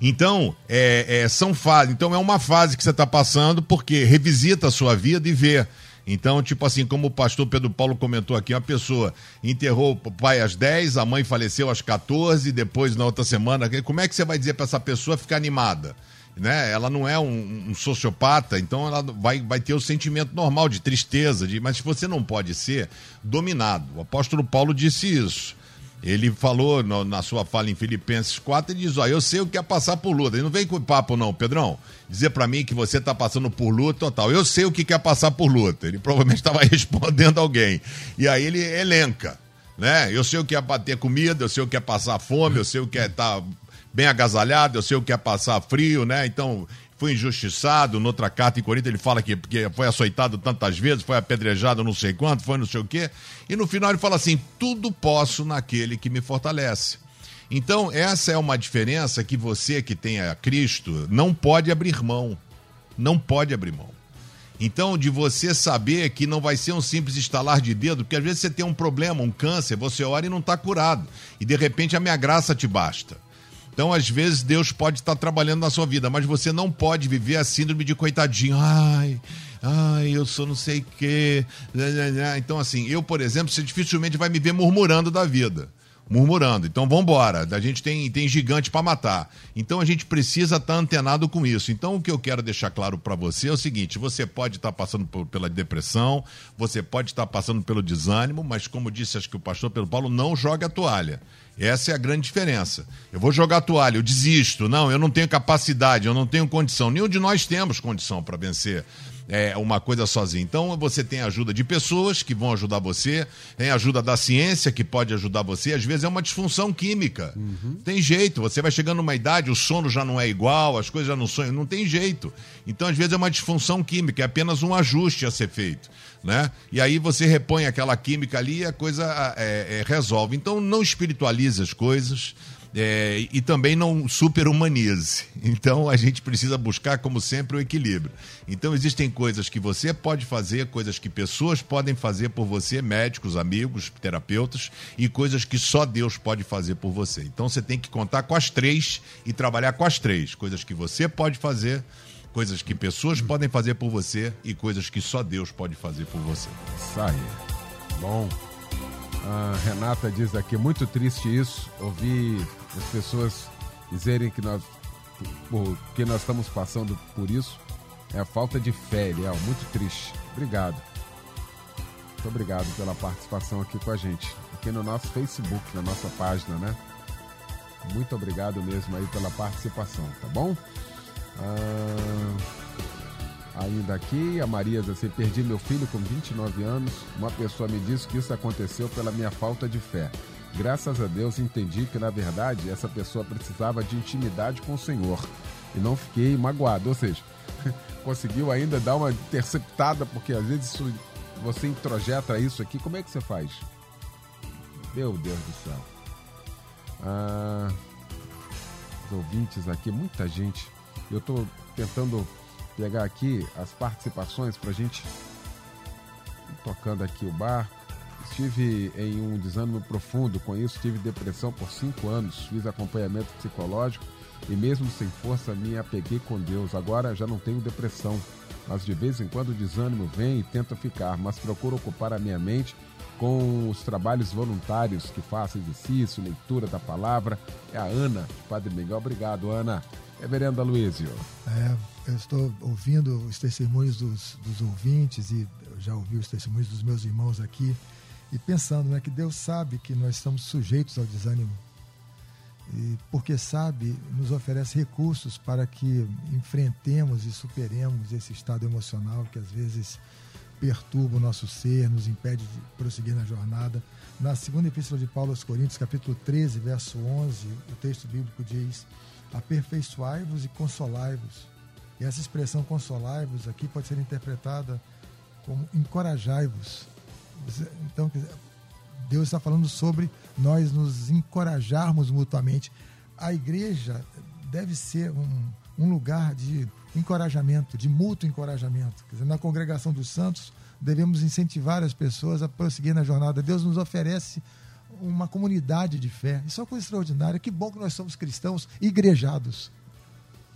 Então, é, é, são fases. Então, é uma fase que você está passando, porque revisita a sua vida e vê. Então, tipo assim, como o pastor Pedro Paulo comentou aqui, uma pessoa enterrou o pai às 10, a mãe faleceu às 14, depois na outra semana. Como é que você vai dizer para essa pessoa ficar animada? Né? Ela não é um, um, sociopata, então ela vai, vai ter o sentimento normal de tristeza, de, mas você não pode ser dominado. O apóstolo Paulo disse isso. Ele falou no, na sua fala em Filipenses 4, ele diz, ó, eu sei o que é passar por luta. Ele não vem com papo não, Pedrão, dizer para mim que você tá passando por luta total. Eu sei o que é passar por luta. Ele provavelmente *laughs* estava respondendo alguém. E aí ele elenca, né? Eu sei o que é bater comida, eu sei o que é passar fome, eu sei o que é estar tá bem agasalhado, eu sei o que é passar frio, né? Então, foi injustiçado. Noutra carta em Corinto ele fala que porque foi açoitado tantas vezes, foi apedrejado não sei quanto, foi não sei o quê. E no final ele fala assim: tudo posso naquele que me fortalece. Então, essa é uma diferença que você que tem a Cristo não pode abrir mão. Não pode abrir mão. Então, de você saber que não vai ser um simples estalar de dedo, porque às vezes você tem um problema, um câncer, você ora e não está curado. E de repente a minha graça te basta. Então, às vezes, Deus pode estar trabalhando na sua vida, mas você não pode viver a síndrome de coitadinho. Ai, ai, eu sou não sei o quê. Então, assim, eu, por exemplo, você dificilmente vai me ver murmurando da vida murmurando. Então vamos embora. A gente tem, tem gigante para matar. Então a gente precisa estar tá antenado com isso. Então o que eu quero deixar claro para você é o seguinte: você pode estar tá passando por, pela depressão, você pode estar tá passando pelo desânimo, mas como disse acho que o pastor Pedro Paulo, não joga a toalha. Essa é a grande diferença. Eu vou jogar a toalha, eu desisto. Não, eu não tenho capacidade, eu não tenho condição. Nenhum de nós temos condição para vencer é, uma coisa sozinho. Então você tem ajuda de pessoas que vão ajudar você, tem ajuda da ciência que pode ajudar você. Às vezes é uma disfunção química. Uhum. Tem jeito, você vai chegando numa idade, o sono já não é igual, as coisas já não são, não tem jeito. Então às vezes é uma disfunção química, é apenas um ajuste a ser feito. Né? E aí você repõe aquela química ali e a coisa é, é, resolve. Então não espiritualize as coisas é, e também não superhumanize. Então a gente precisa buscar, como sempre, o equilíbrio. Então existem coisas que você pode fazer, coisas que pessoas podem fazer por você, médicos, amigos, terapeutas, e coisas que só Deus pode fazer por você. Então você tem que contar com as três e trabalhar com as três. Coisas que você pode fazer, coisas que pessoas podem fazer por você e coisas que só Deus pode fazer por você. Isso aí. Bom. A Renata diz aqui, muito triste isso, ouvir as pessoas dizerem que nós, que nós estamos passando por isso, é a falta de fé, Eliel, muito triste. Obrigado. Muito obrigado pela participação aqui com a gente, aqui no nosso Facebook, na nossa página, né? Muito obrigado mesmo aí pela participação, tá bom? Ah, ainda aqui, a Maria assim, perdi meu filho com 29 anos, uma pessoa me disse que isso aconteceu pela minha falta de fé. Graças a Deus entendi que, na verdade, essa pessoa precisava de intimidade com o Senhor. E não fiquei magoado. Ou seja, *laughs* conseguiu ainda dar uma interceptada, porque às vezes isso, você introjeta isso aqui. Como é que você faz? Meu Deus do céu. Ah, os ouvintes aqui, muita gente. Eu estou tentando pegar aqui as participações para a gente tocando aqui o barco. Estive em um desânimo profundo com isso, tive depressão por cinco anos, fiz acompanhamento psicológico e mesmo sem força me apeguei com Deus. Agora já não tenho depressão, mas de vez em quando o desânimo vem e tenta ficar, mas procuro ocupar a minha mente com os trabalhos voluntários que faço, exercício, leitura da palavra. É a Ana, Padre Miguel. Obrigado, Ana. Reverendo Aloysio. É, eu estou ouvindo os testemunhos dos, dos ouvintes e já ouvi os testemunhos dos meus irmãos aqui e pensando né, que Deus sabe que nós estamos sujeitos ao desânimo e porque sabe nos oferece recursos para que enfrentemos e superemos esse estado emocional que às vezes perturba o nosso ser, nos impede de prosseguir na jornada. Na segunda epístola de Paulo aos Coríntios, capítulo 13, verso 11, o texto bíblico diz: Aperfeiçoai-vos e consolai-vos. E essa expressão consolai-vos aqui pode ser interpretada como encorajai-vos. Então, Deus está falando sobre nós nos encorajarmos mutuamente. A igreja deve ser um, um lugar de encorajamento, de mútuo encorajamento. Dizer, na congregação dos santos, devemos incentivar as pessoas a prosseguir na jornada. Deus nos oferece uma comunidade de fé. Isso é uma coisa extraordinária. Que bom que nós somos cristãos igrejados.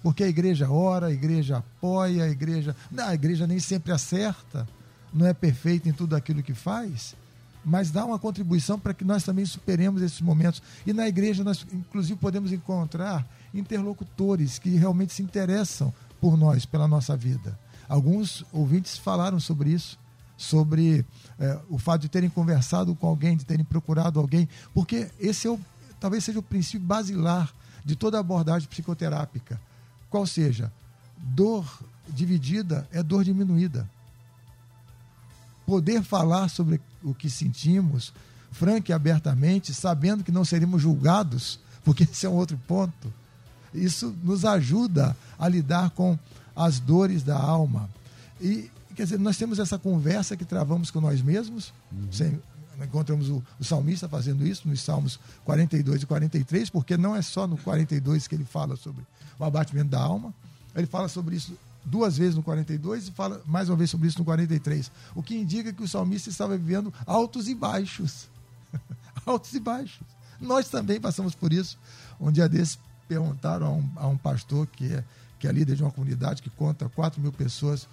Porque a igreja ora, a igreja apoia, a igreja. Não, a igreja nem sempre acerta, não é perfeita em tudo aquilo que faz, mas dá uma contribuição para que nós também superemos esses momentos. E na igreja nós, inclusive, podemos encontrar interlocutores que realmente se interessam por nós, pela nossa vida. Alguns ouvintes falaram sobre isso, sobre é, o fato de terem conversado com alguém, de terem procurado alguém, porque esse é o, talvez seja o princípio basilar de toda abordagem psicoterápica. Qual seja, dor dividida é dor diminuída. Poder falar sobre o que sentimos, franca e abertamente, sabendo que não seremos julgados, porque esse é um outro ponto. Isso nos ajuda a lidar com as dores da alma. E, quer dizer, nós temos essa conversa que travamos com nós mesmos, uhum. sem, encontramos o, o, salmista fazendo isso nos Salmos 42 e 43, porque não é só no 42 que ele fala sobre o abatimento da alma, ele fala sobre isso duas vezes no 42 e fala mais uma vez sobre isso no 43. O que indica que o salmista estava vivendo altos e baixos. *laughs* altos e baixos. Nós também passamos por isso. Um dia desses perguntaram a um, a um pastor que é, que é líder de uma comunidade que conta 4 mil pessoas.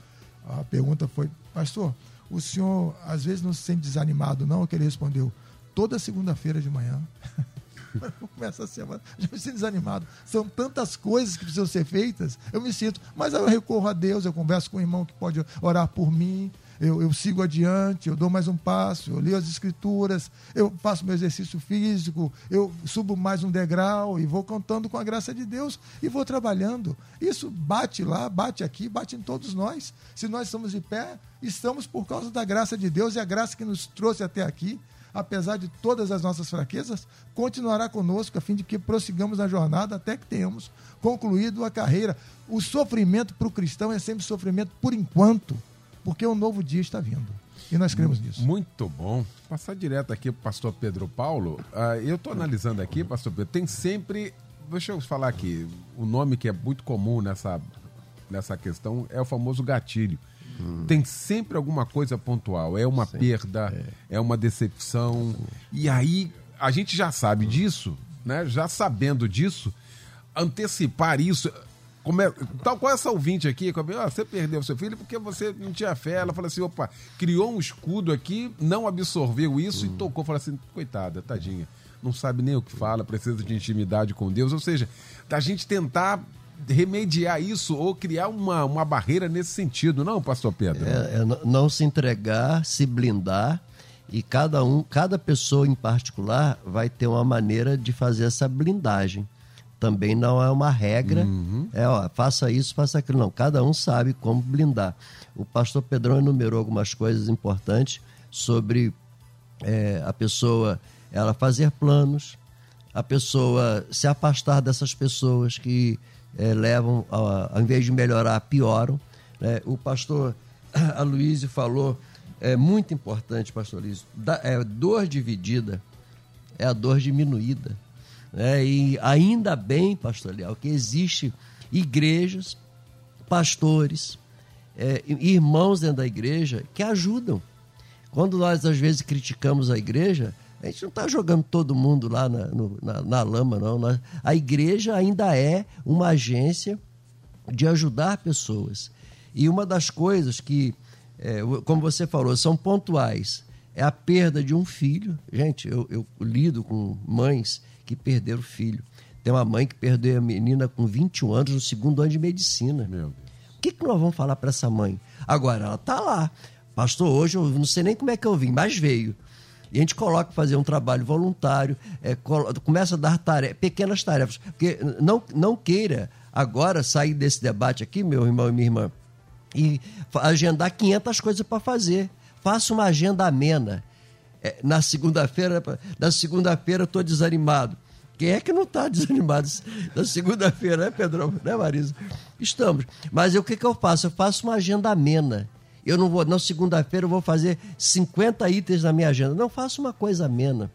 A pergunta foi: Pastor, o senhor às vezes não se sente desanimado, não? Que ele respondeu: Toda segunda-feira de manhã. *laughs* Começa a semana, já me sinto desanimado. São tantas coisas que precisam ser feitas, eu me sinto. Mas eu recorro a Deus, eu converso com um irmão que pode orar por mim, eu, eu, sigo adiante, eu dou mais um passo, eu leio as escrituras, eu faço meu exercício físico, eu subo mais um degrau e vou contando com a graça de Deus e vou trabalhando. Isso bate lá, bate aqui, bate em todos nós. Se nós estamos de pé, estamos por causa da graça de Deus e a graça que nos trouxe até aqui apesar de todas as nossas fraquezas, continuará conosco a fim de que prossigamos na jornada até que tenhamos concluído a carreira. O sofrimento para o cristão é sempre sofrimento por enquanto. Porque um novo dia está vindo. E nós cremos nisso. Muito bom. Passar direto aqui para o pastor Pedro Paulo. Ah, eu estou analisando aqui, pastor Pedro, tem sempre. Deixa eu falar aqui. O nome que é muito comum nessa, nessa questão é o famoso gatilho. Tem sempre alguma coisa pontual. É uma perda, é. uma decepção. E aí, a gente já sabe disso, né? Já sabendo disso, antecipar isso. Como é, tal qual essa ouvinte aqui, como, ah, você perdeu seu filho porque você não tinha fé. Ela falou assim: opa, criou um escudo aqui, não absorveu isso e tocou. Falou assim: coitada, tadinha, não sabe nem o que fala, precisa de intimidade com Deus. Ou seja, da gente tentar remediar isso ou criar uma, uma barreira nesse sentido, não, pastor Pedro? É, é não se entregar, se blindar e cada um, cada pessoa em particular vai ter uma maneira de fazer essa blindagem. Também não é uma regra, é ó, faça isso, faça aquilo. Não, cada um sabe como blindar. O pastor Pedrão enumerou algumas coisas importantes sobre é, a pessoa ela fazer planos, a pessoa se afastar dessas pessoas que é, levam, a- ao invés de melhorar, pioram. né? O pastor *coughs* Aloysio falou, é muito importante, pastor Aloysio, da, é, dor dividida é a dor diminuída. Né? E ainda bem, pastor Leal, que existe igrejas, pastores, é, irmãos dentro da igreja que ajudam. Quando nós às vezes criticamos a igreja, a gente não está jogando todo mundo lá na, no- na, na lama, não. Nós- a igreja ainda é uma agência de ajudar pessoas. E uma das coisas que, é, como você falou, são pontuais. É a perda de um filho. Gente, eu, eu lido com mães que perderam filho. Tem uma mãe que perdeu a menina com 21 anos no segundo ano de medicina. Meu Deus. O que, que nós vamos falar para essa mãe? Agora, ela tá lá. Pastor, hoje eu não sei nem como é que eu vim, mas veio. E a gente coloca fazer um trabalho voluntário, é, começa a dar tare- pequenas tarefas. Porque não, não queira agora sair desse debate aqui, meu irmão e minha irmã, e agendar 500 coisas para fazer. Faça uma agenda amena. É, na segunda-feira, na segunda-feira eu estou desanimado. Quem é que não está *laughs* desanimado na segunda-feira, né, Pedrão? Né, Marisa? Estamos. Mas o que, que eu faço? Eu faço uma agenda amena. Eu não vou, na segunda-feira eu vou fazer 50 itens na minha agenda. Não, faça uma coisa amena.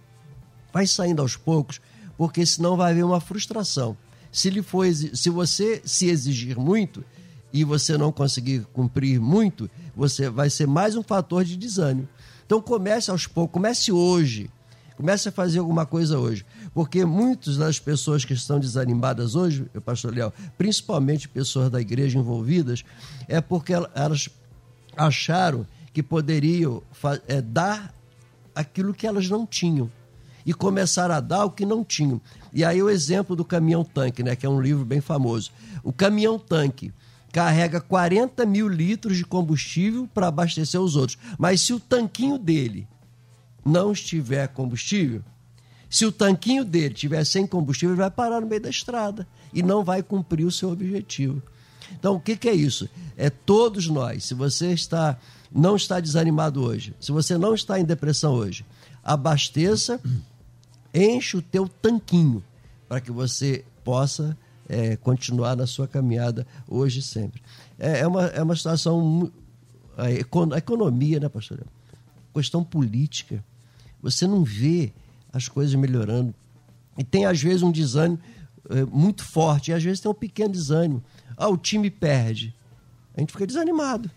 Vai saindo aos poucos, porque senão vai haver uma frustração. Se, lhe for, se você se exigir muito e você não conseguir cumprir muito, você vai ser mais um fator de desânimo. Então comece aos poucos, comece hoje. Comece a fazer alguma coisa hoje. Porque muitas das pessoas que estão desanimadas hoje, pastor Léo, principalmente pessoas da igreja envolvidas, é porque el- elas acharam que poderiam eh, dar aquilo que elas não tinham e começaram a dar o que não tinham. E aí o exemplo do caminhão-tanque, né, que é um livro bem famoso. O caminhão-tanque carrega 40 mil litros de combustível para abastecer os outros. Mas se o tanquinho dele não estiver combustível, se o tanquinho dele estiver sem combustível, ele vai parar no meio da estrada e não vai cumprir o seu objetivo. Então, o que, que é isso? É todos nós. Se você está não está desanimado hoje, se você não está em depressão hoje, abasteça, enche o teu tanquinho para que você possa é, continuar na sua caminhada hoje e sempre. É, é uma, é uma situação. A, econo- a economia, né, pastor? Questão política. Você não vê as coisas melhorando. E tem, às vezes, um desânimo é, muito forte, e às vezes tem um pequeno desânimo. Ah, o time perde. A gente fica desanimado.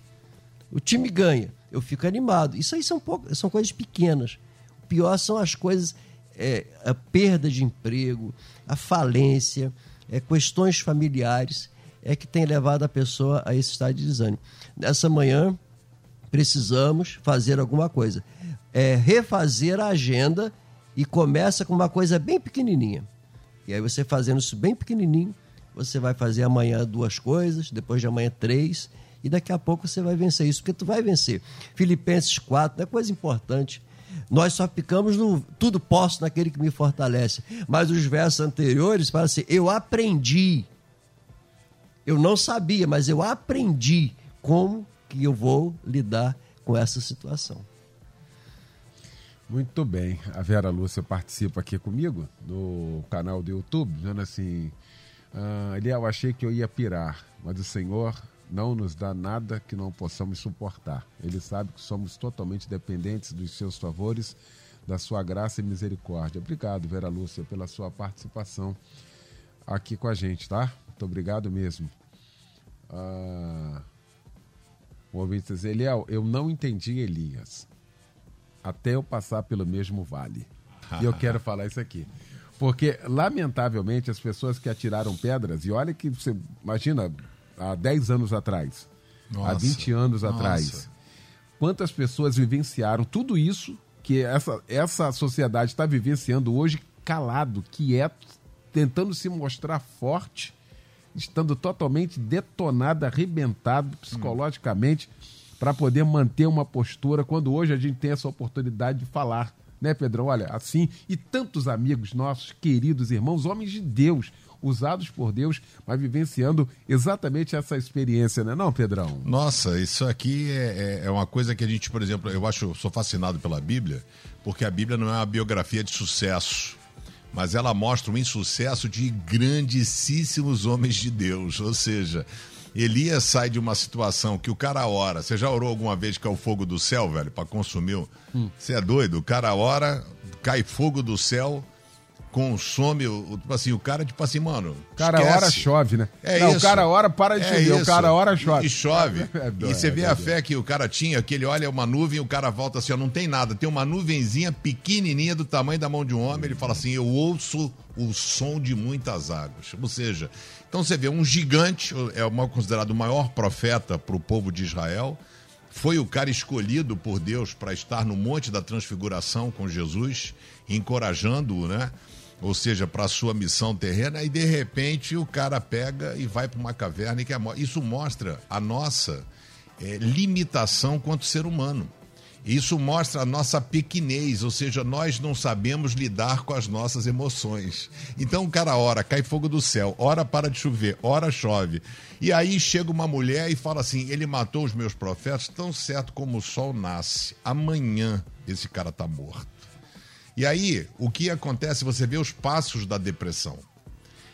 O time ganha, eu fico animado. Isso aí são, pouco, são coisas pequenas. O pior são as coisas, é, a perda de emprego, a falência, é, questões familiares, é que tem levado a pessoa a esse estado de desânimo. Nessa manhã, precisamos fazer alguma coisa. É, refazer a agenda e começa com uma coisa bem pequenininha. E aí você fazendo isso bem pequenininho, você vai fazer amanhã duas coisas, depois de amanhã três, e daqui a pouco você vai vencer isso, porque tu vai vencer. Filipenses 4 é coisa importante. Nós só ficamos no tudo posso naquele que me fortalece. Mas os versos anteriores falam assim: eu aprendi. Eu não sabia, mas eu aprendi como que eu vou lidar com essa situação. Muito bem. A Vera Lúcia participa aqui comigo no canal do YouTube, dizendo assim: ah, Eliel, achei que eu ia pirar, mas o Senhor não nos dá nada que não possamos suportar. Ele sabe que somos totalmente dependentes dos seus favores, da sua graça e misericórdia. Obrigado, Vera Lúcia, pela sua participação aqui com a gente, tá? Muito obrigado mesmo. Ah, o ouvinte diz, Eliel, eu não entendi Elias até eu passar pelo mesmo vale. E eu quero falar isso aqui. Porque, lamentavelmente, as pessoas que atiraram pedras, e olha que você imagina, há 10 anos atrás, há Nossa, 20 anos nossa. atrás, quantas pessoas vivenciaram tudo isso que essa, essa sociedade está vivenciando hoje, calado, quieto, tentando se mostrar forte, estando totalmente detonado, arrebentado psicologicamente, para poder manter uma postura, quando hoje a gente tem essa oportunidade de falar. Né, Pedrão? Olha, assim, e tantos amigos nossos, queridos irmãos, homens de Deus, usados por Deus, mas vivenciando exatamente essa experiência, né, não, Pedrão? Nossa, isso aqui é, é- é uma coisa que a gente, por exemplo, eu acho, sou fascinado pela Bíblia, porque a Bíblia não é uma biografia de sucesso, mas ela mostra um insucesso de grandíssimos homens de Deus. Ou seja, Elias sai de uma situação que o cara ora. Você já orou alguma vez que é o fogo do céu, velho, para consumir? o- Você é doido? O cara ora, cai fogo do céu, consome o. o- Tipo assim, o cara, tipo assim, mano. O cara esquece. hora chove, né? É não, isso. o cara hora para de É chover, o isso. cara hora chove. E chove. *laughs* É, e você é vê a fé que o cara tinha, que ele olha uma nuvem, o cara volta assim, ó, não tem nada. Tem uma nuvenzinha pequenininha do tamanho da mão de um homem. Ele fala assim, eu ouço o som de muitas águas. Ou seja, então você vê um gigante, é o mal considerado o maior profeta para o povo de Israel. Foi o cara escolhido por Deus para estar no Monte da Transfiguração com Jesus, encorajando-o, né? Ou seja, para a sua missão terrena, e de repente o cara pega e vai para uma caverna e quer. Isso mostra a nossa eh, limitação quanto ser humano. Isso mostra a nossa pequenez, ou seja, nós não sabemos lidar com as nossas emoções. Então o cara ora, cai fogo do céu, ora para de chover, ora chove. E aí chega uma mulher e fala assim: ele matou os meus profetas tão certo como o sol nasce. Amanhã esse cara está morto. E aí, o que acontece? Você vê os passos da depressão.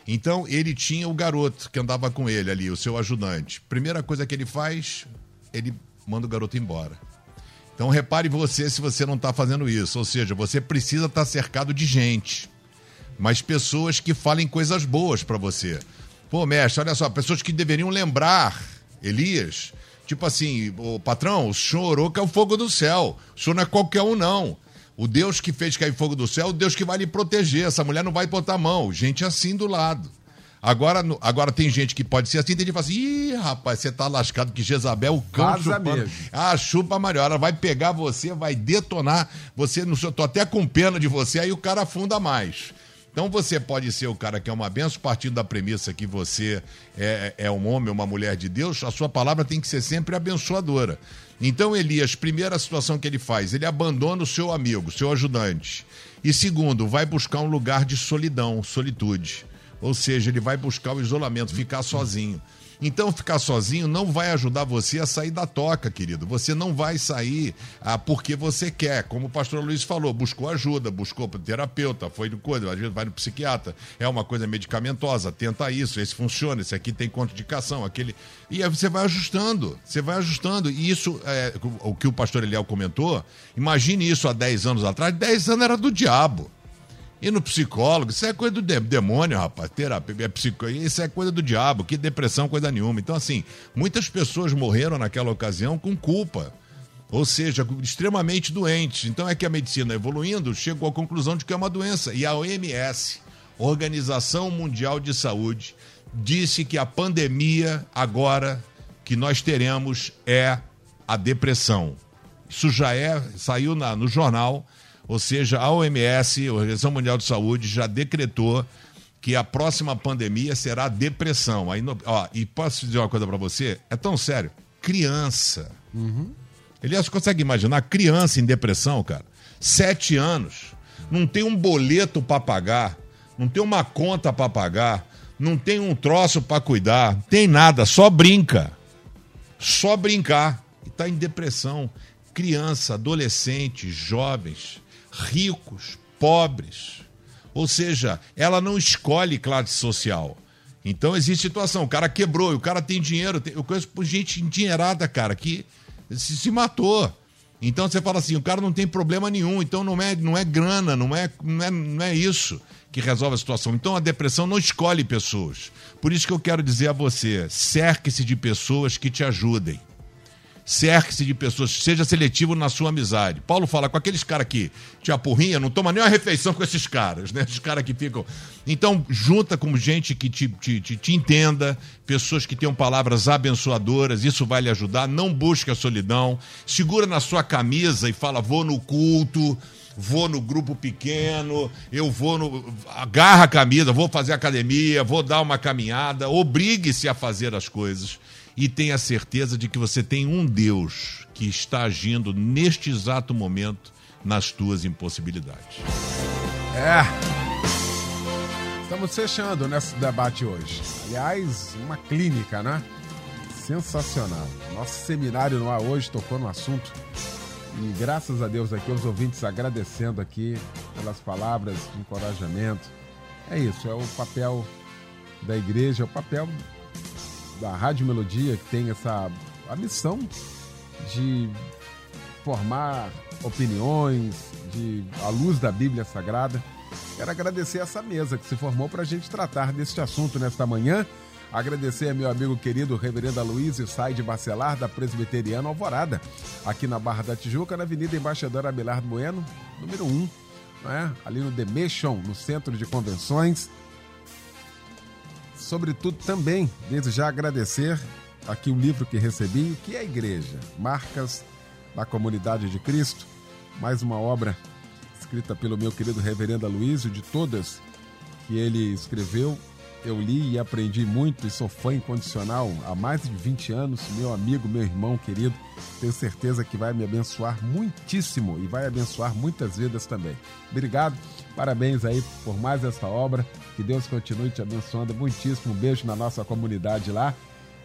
Então, ele tinha o garoto que andava com ele ali, o seu ajudante. Primeira coisa que ele faz, ele manda o garoto embora. Então, repare você se você não está fazendo isso. Ou seja, você precisa estar cercado de gente, mas pessoas que falem coisas boas para você. Pô, mestre, olha só, pessoas que deveriam lembrar, Elias, tipo assim, o patrão, o senhor orou que é o fogo do céu. O senhor não é qualquer um, não. O Deus que fez cair fogo do céu, o Deus que vai lhe proteger. Essa mulher não vai botar a mão. Gente assim do lado. Agora, agora tem gente que pode ser assim, tem gente que fala assim, ih, rapaz, você tá lascado que Jezabel, o cão Vaza chupando. mesmo. Ah, chupa Maria, ela vai pegar você, vai detonar você, no seu, tô até com pena de você, aí o cara afunda mais. Então você pode ser o cara que é uma benção, partindo da premissa que você é, é um homem, uma mulher de Deus, a sua palavra tem que ser sempre abençoadora. Então Elias, primeira situação que ele faz, ele abandona o seu amigo, seu ajudante. E segundo, vai buscar um lugar de solidão, solitude. Ou seja, ele vai buscar o isolamento, ficar sozinho. Então, ficar sozinho não vai ajudar você a sair da toca, querido. Você não vai sair ah, porque você quer. Como o pastor Luiz falou, buscou ajuda, buscou terapeuta, foi no coisa, às vezes vai no psiquiatra. É uma coisa medicamentosa, tenta isso, esse funciona, esse aqui tem contraindicação, aquele. E aí você vai ajustando, você vai ajustando. E isso, é, o que o pastor Eliel comentou, imagine isso há 10 anos atrás, 10 anos era do diabo. E no psicólogo, isso é coisa do de- demônio, rapaz. Terapia, é psico... Isso é coisa do diabo, que depressão, coisa nenhuma. Então, assim, muitas pessoas morreram naquela ocasião com culpa. Ou seja, extremamente doentes. Então é que a medicina evoluindo chegou à conclusão de que é uma doença. E a OMS, Organização Mundial de Saúde, disse que a pandemia agora que nós teremos é a depressão. Isso já é, saiu na- no jornal, ou seja, a OMS, a Organização Mundial de Saúde, já decretou que a próxima pandemia será depressão. Aí, ó, e posso dizer uma coisa para você? É tão sério. Criança. Elias, você consegue imaginar criança em depressão, cara? Sete anos. Não tem um boleto para pagar, não tem uma conta para pagar, não tem um troço para cuidar, tem nada, só brinca. Só brincar. E tá em depressão. Criança, adolescente, jovens, ricos, pobres. Ou seja, ela não escolhe classe social. Então existe situação, o cara quebrou, o cara tem dinheiro. Eu conheço gente endinheirada, cara, que se, se matou. Então você fala assim, o cara não tem problema nenhum, então não é, não é grana, não é, não, é, não é isso que resolve a situação. Então a depressão não escolhe pessoas. Por isso que eu quero dizer a você, cerque-se de pessoas que te ajudem. Cerque-se de pessoas, seja seletivo na sua amizade. Paulo fala com aqueles caras que te apurrinha, não toma nem uma refeição com esses caras, né? Esses caras que ficam. Então, junta com gente que te, te, te, te entenda, pessoas que tenham palavras abençoadoras, isso vai lhe ajudar. Não busque a solidão. Segura na sua camisa e fala: vou no culto, vou no grupo pequeno, eu vou no. agarra a camisa, vou fazer academia, vou dar uma caminhada, obrigue-se a fazer as coisas e tenha certeza de que você tem um Deus que está agindo neste exato momento nas tuas impossibilidades. É. Estamos fechando nesse debate hoje. Aliás, uma clínica, né? Sensacional. Nosso seminário no ar hoje tocou no assunto. E graças a Deus aqui, os ouvintes agradecendo aqui pelas palavras de encorajamento. É isso, é o papel da igreja, é o papel da Rádio Melodia, que tem essa a missão de formar opiniões, de à luz da Bíblia Sagrada. Quero agradecer essa mesa que se formou para a gente tratar deste assunto nesta manhã. Agradecer a meu amigo querido Reverendo Aloysio Sai de Bacelar, da Presbiteriana Alvorada, aqui na Barra da Tijuca, na Avenida Embaixador Abelardo Bueno, número 1, né? ali no Demechon, no Centro de Convenções sobretudo também, desde já agradecer aqui o livro que recebi, o que é a igreja? Marcas da Comunidade de Cristo, mais uma obra escrita pelo meu querido reverendo Aloysio, de todas que ele escreveu, eu li e aprendi muito e sou fã incondicional há mais de 20 anos, meu amigo, meu irmão querido, tenho certeza que vai me abençoar muitíssimo e vai abençoar muitas vidas também. Obrigado, parabéns aí por mais essa obra, que Deus continue te abençoando muitíssimo, um beijo na nossa comunidade lá.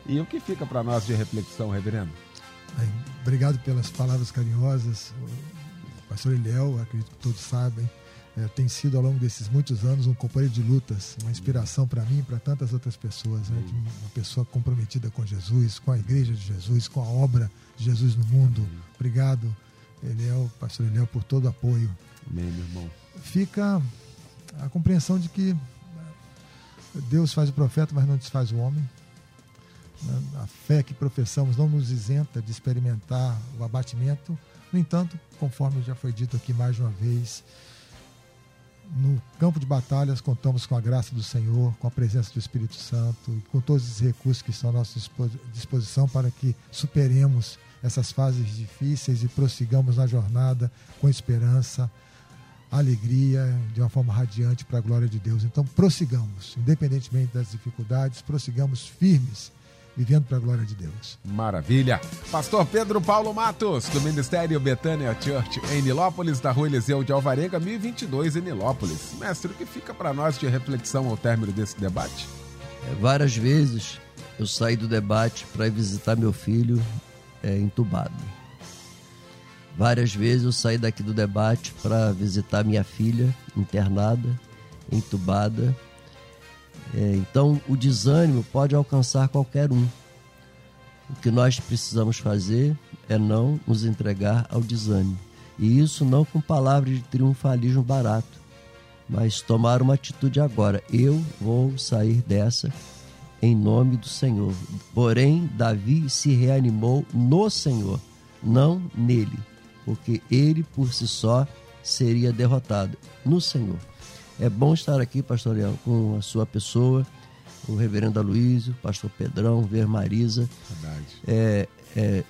E o que fica para nós de reflexão, reverendo? Bem, obrigado pelas palavras carinhosas, o pastor Eliel, acredito que todos sabem, é, tem sido ao longo desses muitos anos um companheiro de lutas, uma inspiração para mim e para tantas outras pessoas. Né? Uma pessoa comprometida com Jesus, com a igreja de Jesus, com a obra de Jesus no mundo. Obrigado, Eliel, pastor Eliel, por todo o apoio. Amém, meu irmão. Fica a compreensão de que Deus faz o profeta, mas não desfaz o homem. A fé que professamos não nos isenta de experimentar o abatimento. No entanto, conforme já foi dito aqui mais uma vez, no campo de batalhas contamos com a graça do Senhor, com a presença do Espírito Santo e com todos os recursos que estão à nossa disposição para que superemos essas fases difíceis e prossigamos na jornada com esperança, alegria, de uma forma radiante para a glória de Deus. Então, prossigamos, independentemente das dificuldades, prossigamos firmes vivendo para a glória de Deus. Maravilha. Pastor Pedro Paulo Matos, do Ministério Betânia Church, em Nilópolis, da Rua Eliseu de Alvarenga, 1022, em Nilópolis. Mestre, o que fica para nós de reflexão ao término desse debate? É, várias vezes eu saí do debate para visitar meu filho é, entubado. Várias vezes eu saí daqui do debate para visitar minha filha internada, entubada é, então, o desânimo pode alcançar qualquer um. O que nós precisamos fazer é não nos entregar ao desânimo. E isso não com palavras de triunfalismo barato, mas tomar uma atitude agora. Eu vou sair dessa em nome do Senhor. Porém, Davi se reanimou no Senhor, não nele, porque ele por si só seria derrotado no Senhor. É bom estar aqui, pastor Leão, com a sua pessoa, o reverendo Aloysio, pastor Pedrão, ver Marisa. Verdade. É, é,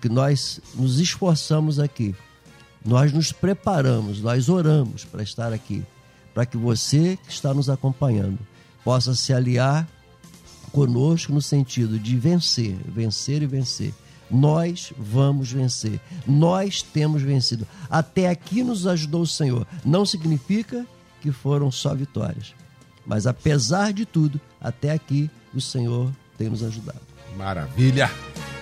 que nós nos esforçamos aqui, nós nos preparamos, nós oramos para estar aqui, para que você que está nos acompanhando possa se aliar conosco no sentido de vencer, vencer e vencer. Nós vamos vencer. Nós temos vencido. Até aqui nos ajudou o Senhor. Não significa que foram só vitórias. Mas apesar de tudo, até aqui o Senhor tem nos ajudado. Maravilha!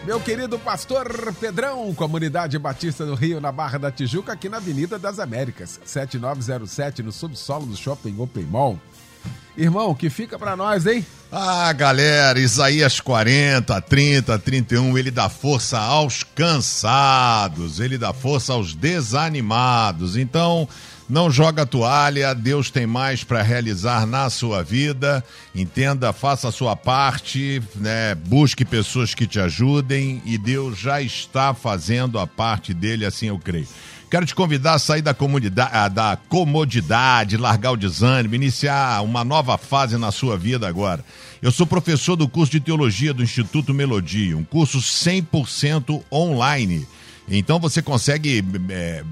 Meu querido pastor Pedrão, Comunidade Batista do Rio, na Barra da Tijuca, aqui na Avenida das Américas, 7907, no subsolo do Shopping Open Mall. Irmão, que fica para nós, hein? Ah, galera, Isaías 40, 30, 31, ele dá força aos cansados, ele dá força aos desanimados. Então, não joga toalha, Deus tem mais para realizar na sua vida. Entenda, faça a sua parte, né? Busque pessoas que te ajudem e Deus já está fazendo a parte dele, assim eu creio. Quero te convidar a sair da, comunidade, da comodidade, largar o desânimo, iniciar uma nova fase na sua vida agora. Eu sou professor do curso de teologia do Instituto Melodia, um curso 100% online. Então você consegue é,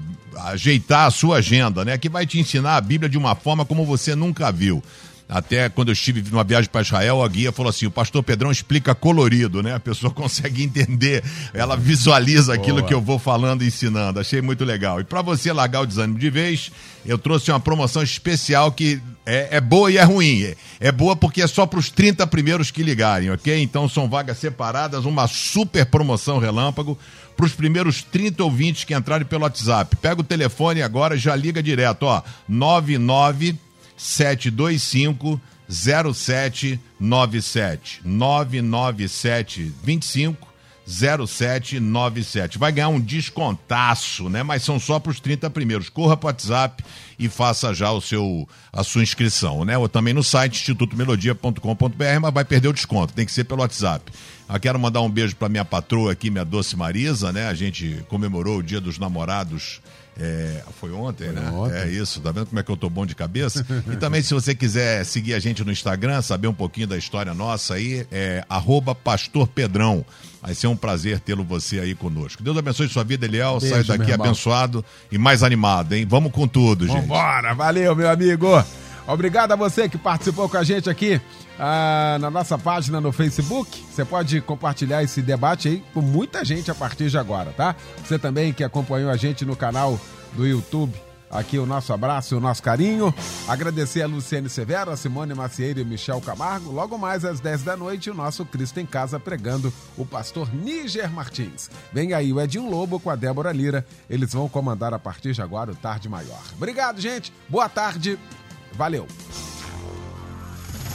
ajeitar a sua agenda, né? Que vai te ensinar a Bíblia de uma forma como você nunca viu. Até quando eu estive numa viagem para Israel, a guia falou assim: o pastor Pedrão explica colorido, né? A pessoa *laughs* consegue entender, ela visualiza aquilo Boa. que eu vou falando e ensinando. Achei muito legal. E para você largar o desânimo de vez, eu trouxe uma promoção especial que é, é boa e é ruim. É, boa porque é só para os 30 primeiros que ligarem, ok? Então são vagas separadas, uma super promoção relâmpago para os primeiros 30 ouvintes que entrarem pelo WhatsApp. Pega o telefone agora e já liga direto, ó. 99 725 0797 997 25 0797. Vai ganhar um descontaço, né? Mas são só para os 30 primeiros. Corra para o WhatsApp e faça já o seu, a sua inscrição, né? Ou também no site institutomelodia.com.br, mas vai perder o desconto, tem que ser pelo WhatsApp. Eu quero mandar um beijo para minha patroa aqui, minha doce Marisa, né? A gente comemorou o Dia dos Namorados é, foi ontem, foi né? Ontem. É isso, tá vendo como é que eu tô bom de cabeça? e também, se você quiser seguir a gente no Instagram, saber um pouquinho da história nossa aí, é arroba Pastor Pedrão. Vai ser um prazer tê-lo você aí conosco. Deus abençoe sua vida, Eliel. Beijo, Sai daqui abençoado e mais animado, hein? Vamos com tudo, gente. Vambora, valeu, meu amigo. Obrigado a você que participou com a gente aqui ah, na nossa página no Facebook. Você pode compartilhar esse debate aí com muita gente a partir de agora, tá? Você também que acompanhou a gente no canal do YouTube. Aqui o nosso abraço e o nosso carinho. Agradecer a Luciane Severo, a Simone Macieira e Michel Camargo. Logo mais às 10 da noite, o nosso Cristo em Casa pregando o pastor Níger Martins. Vem aí o Edinho Lobo com a Débora Lira. Eles vão comandar a partir de agora o Tarde Maior. Obrigado, gente. Boa tarde. Valeu.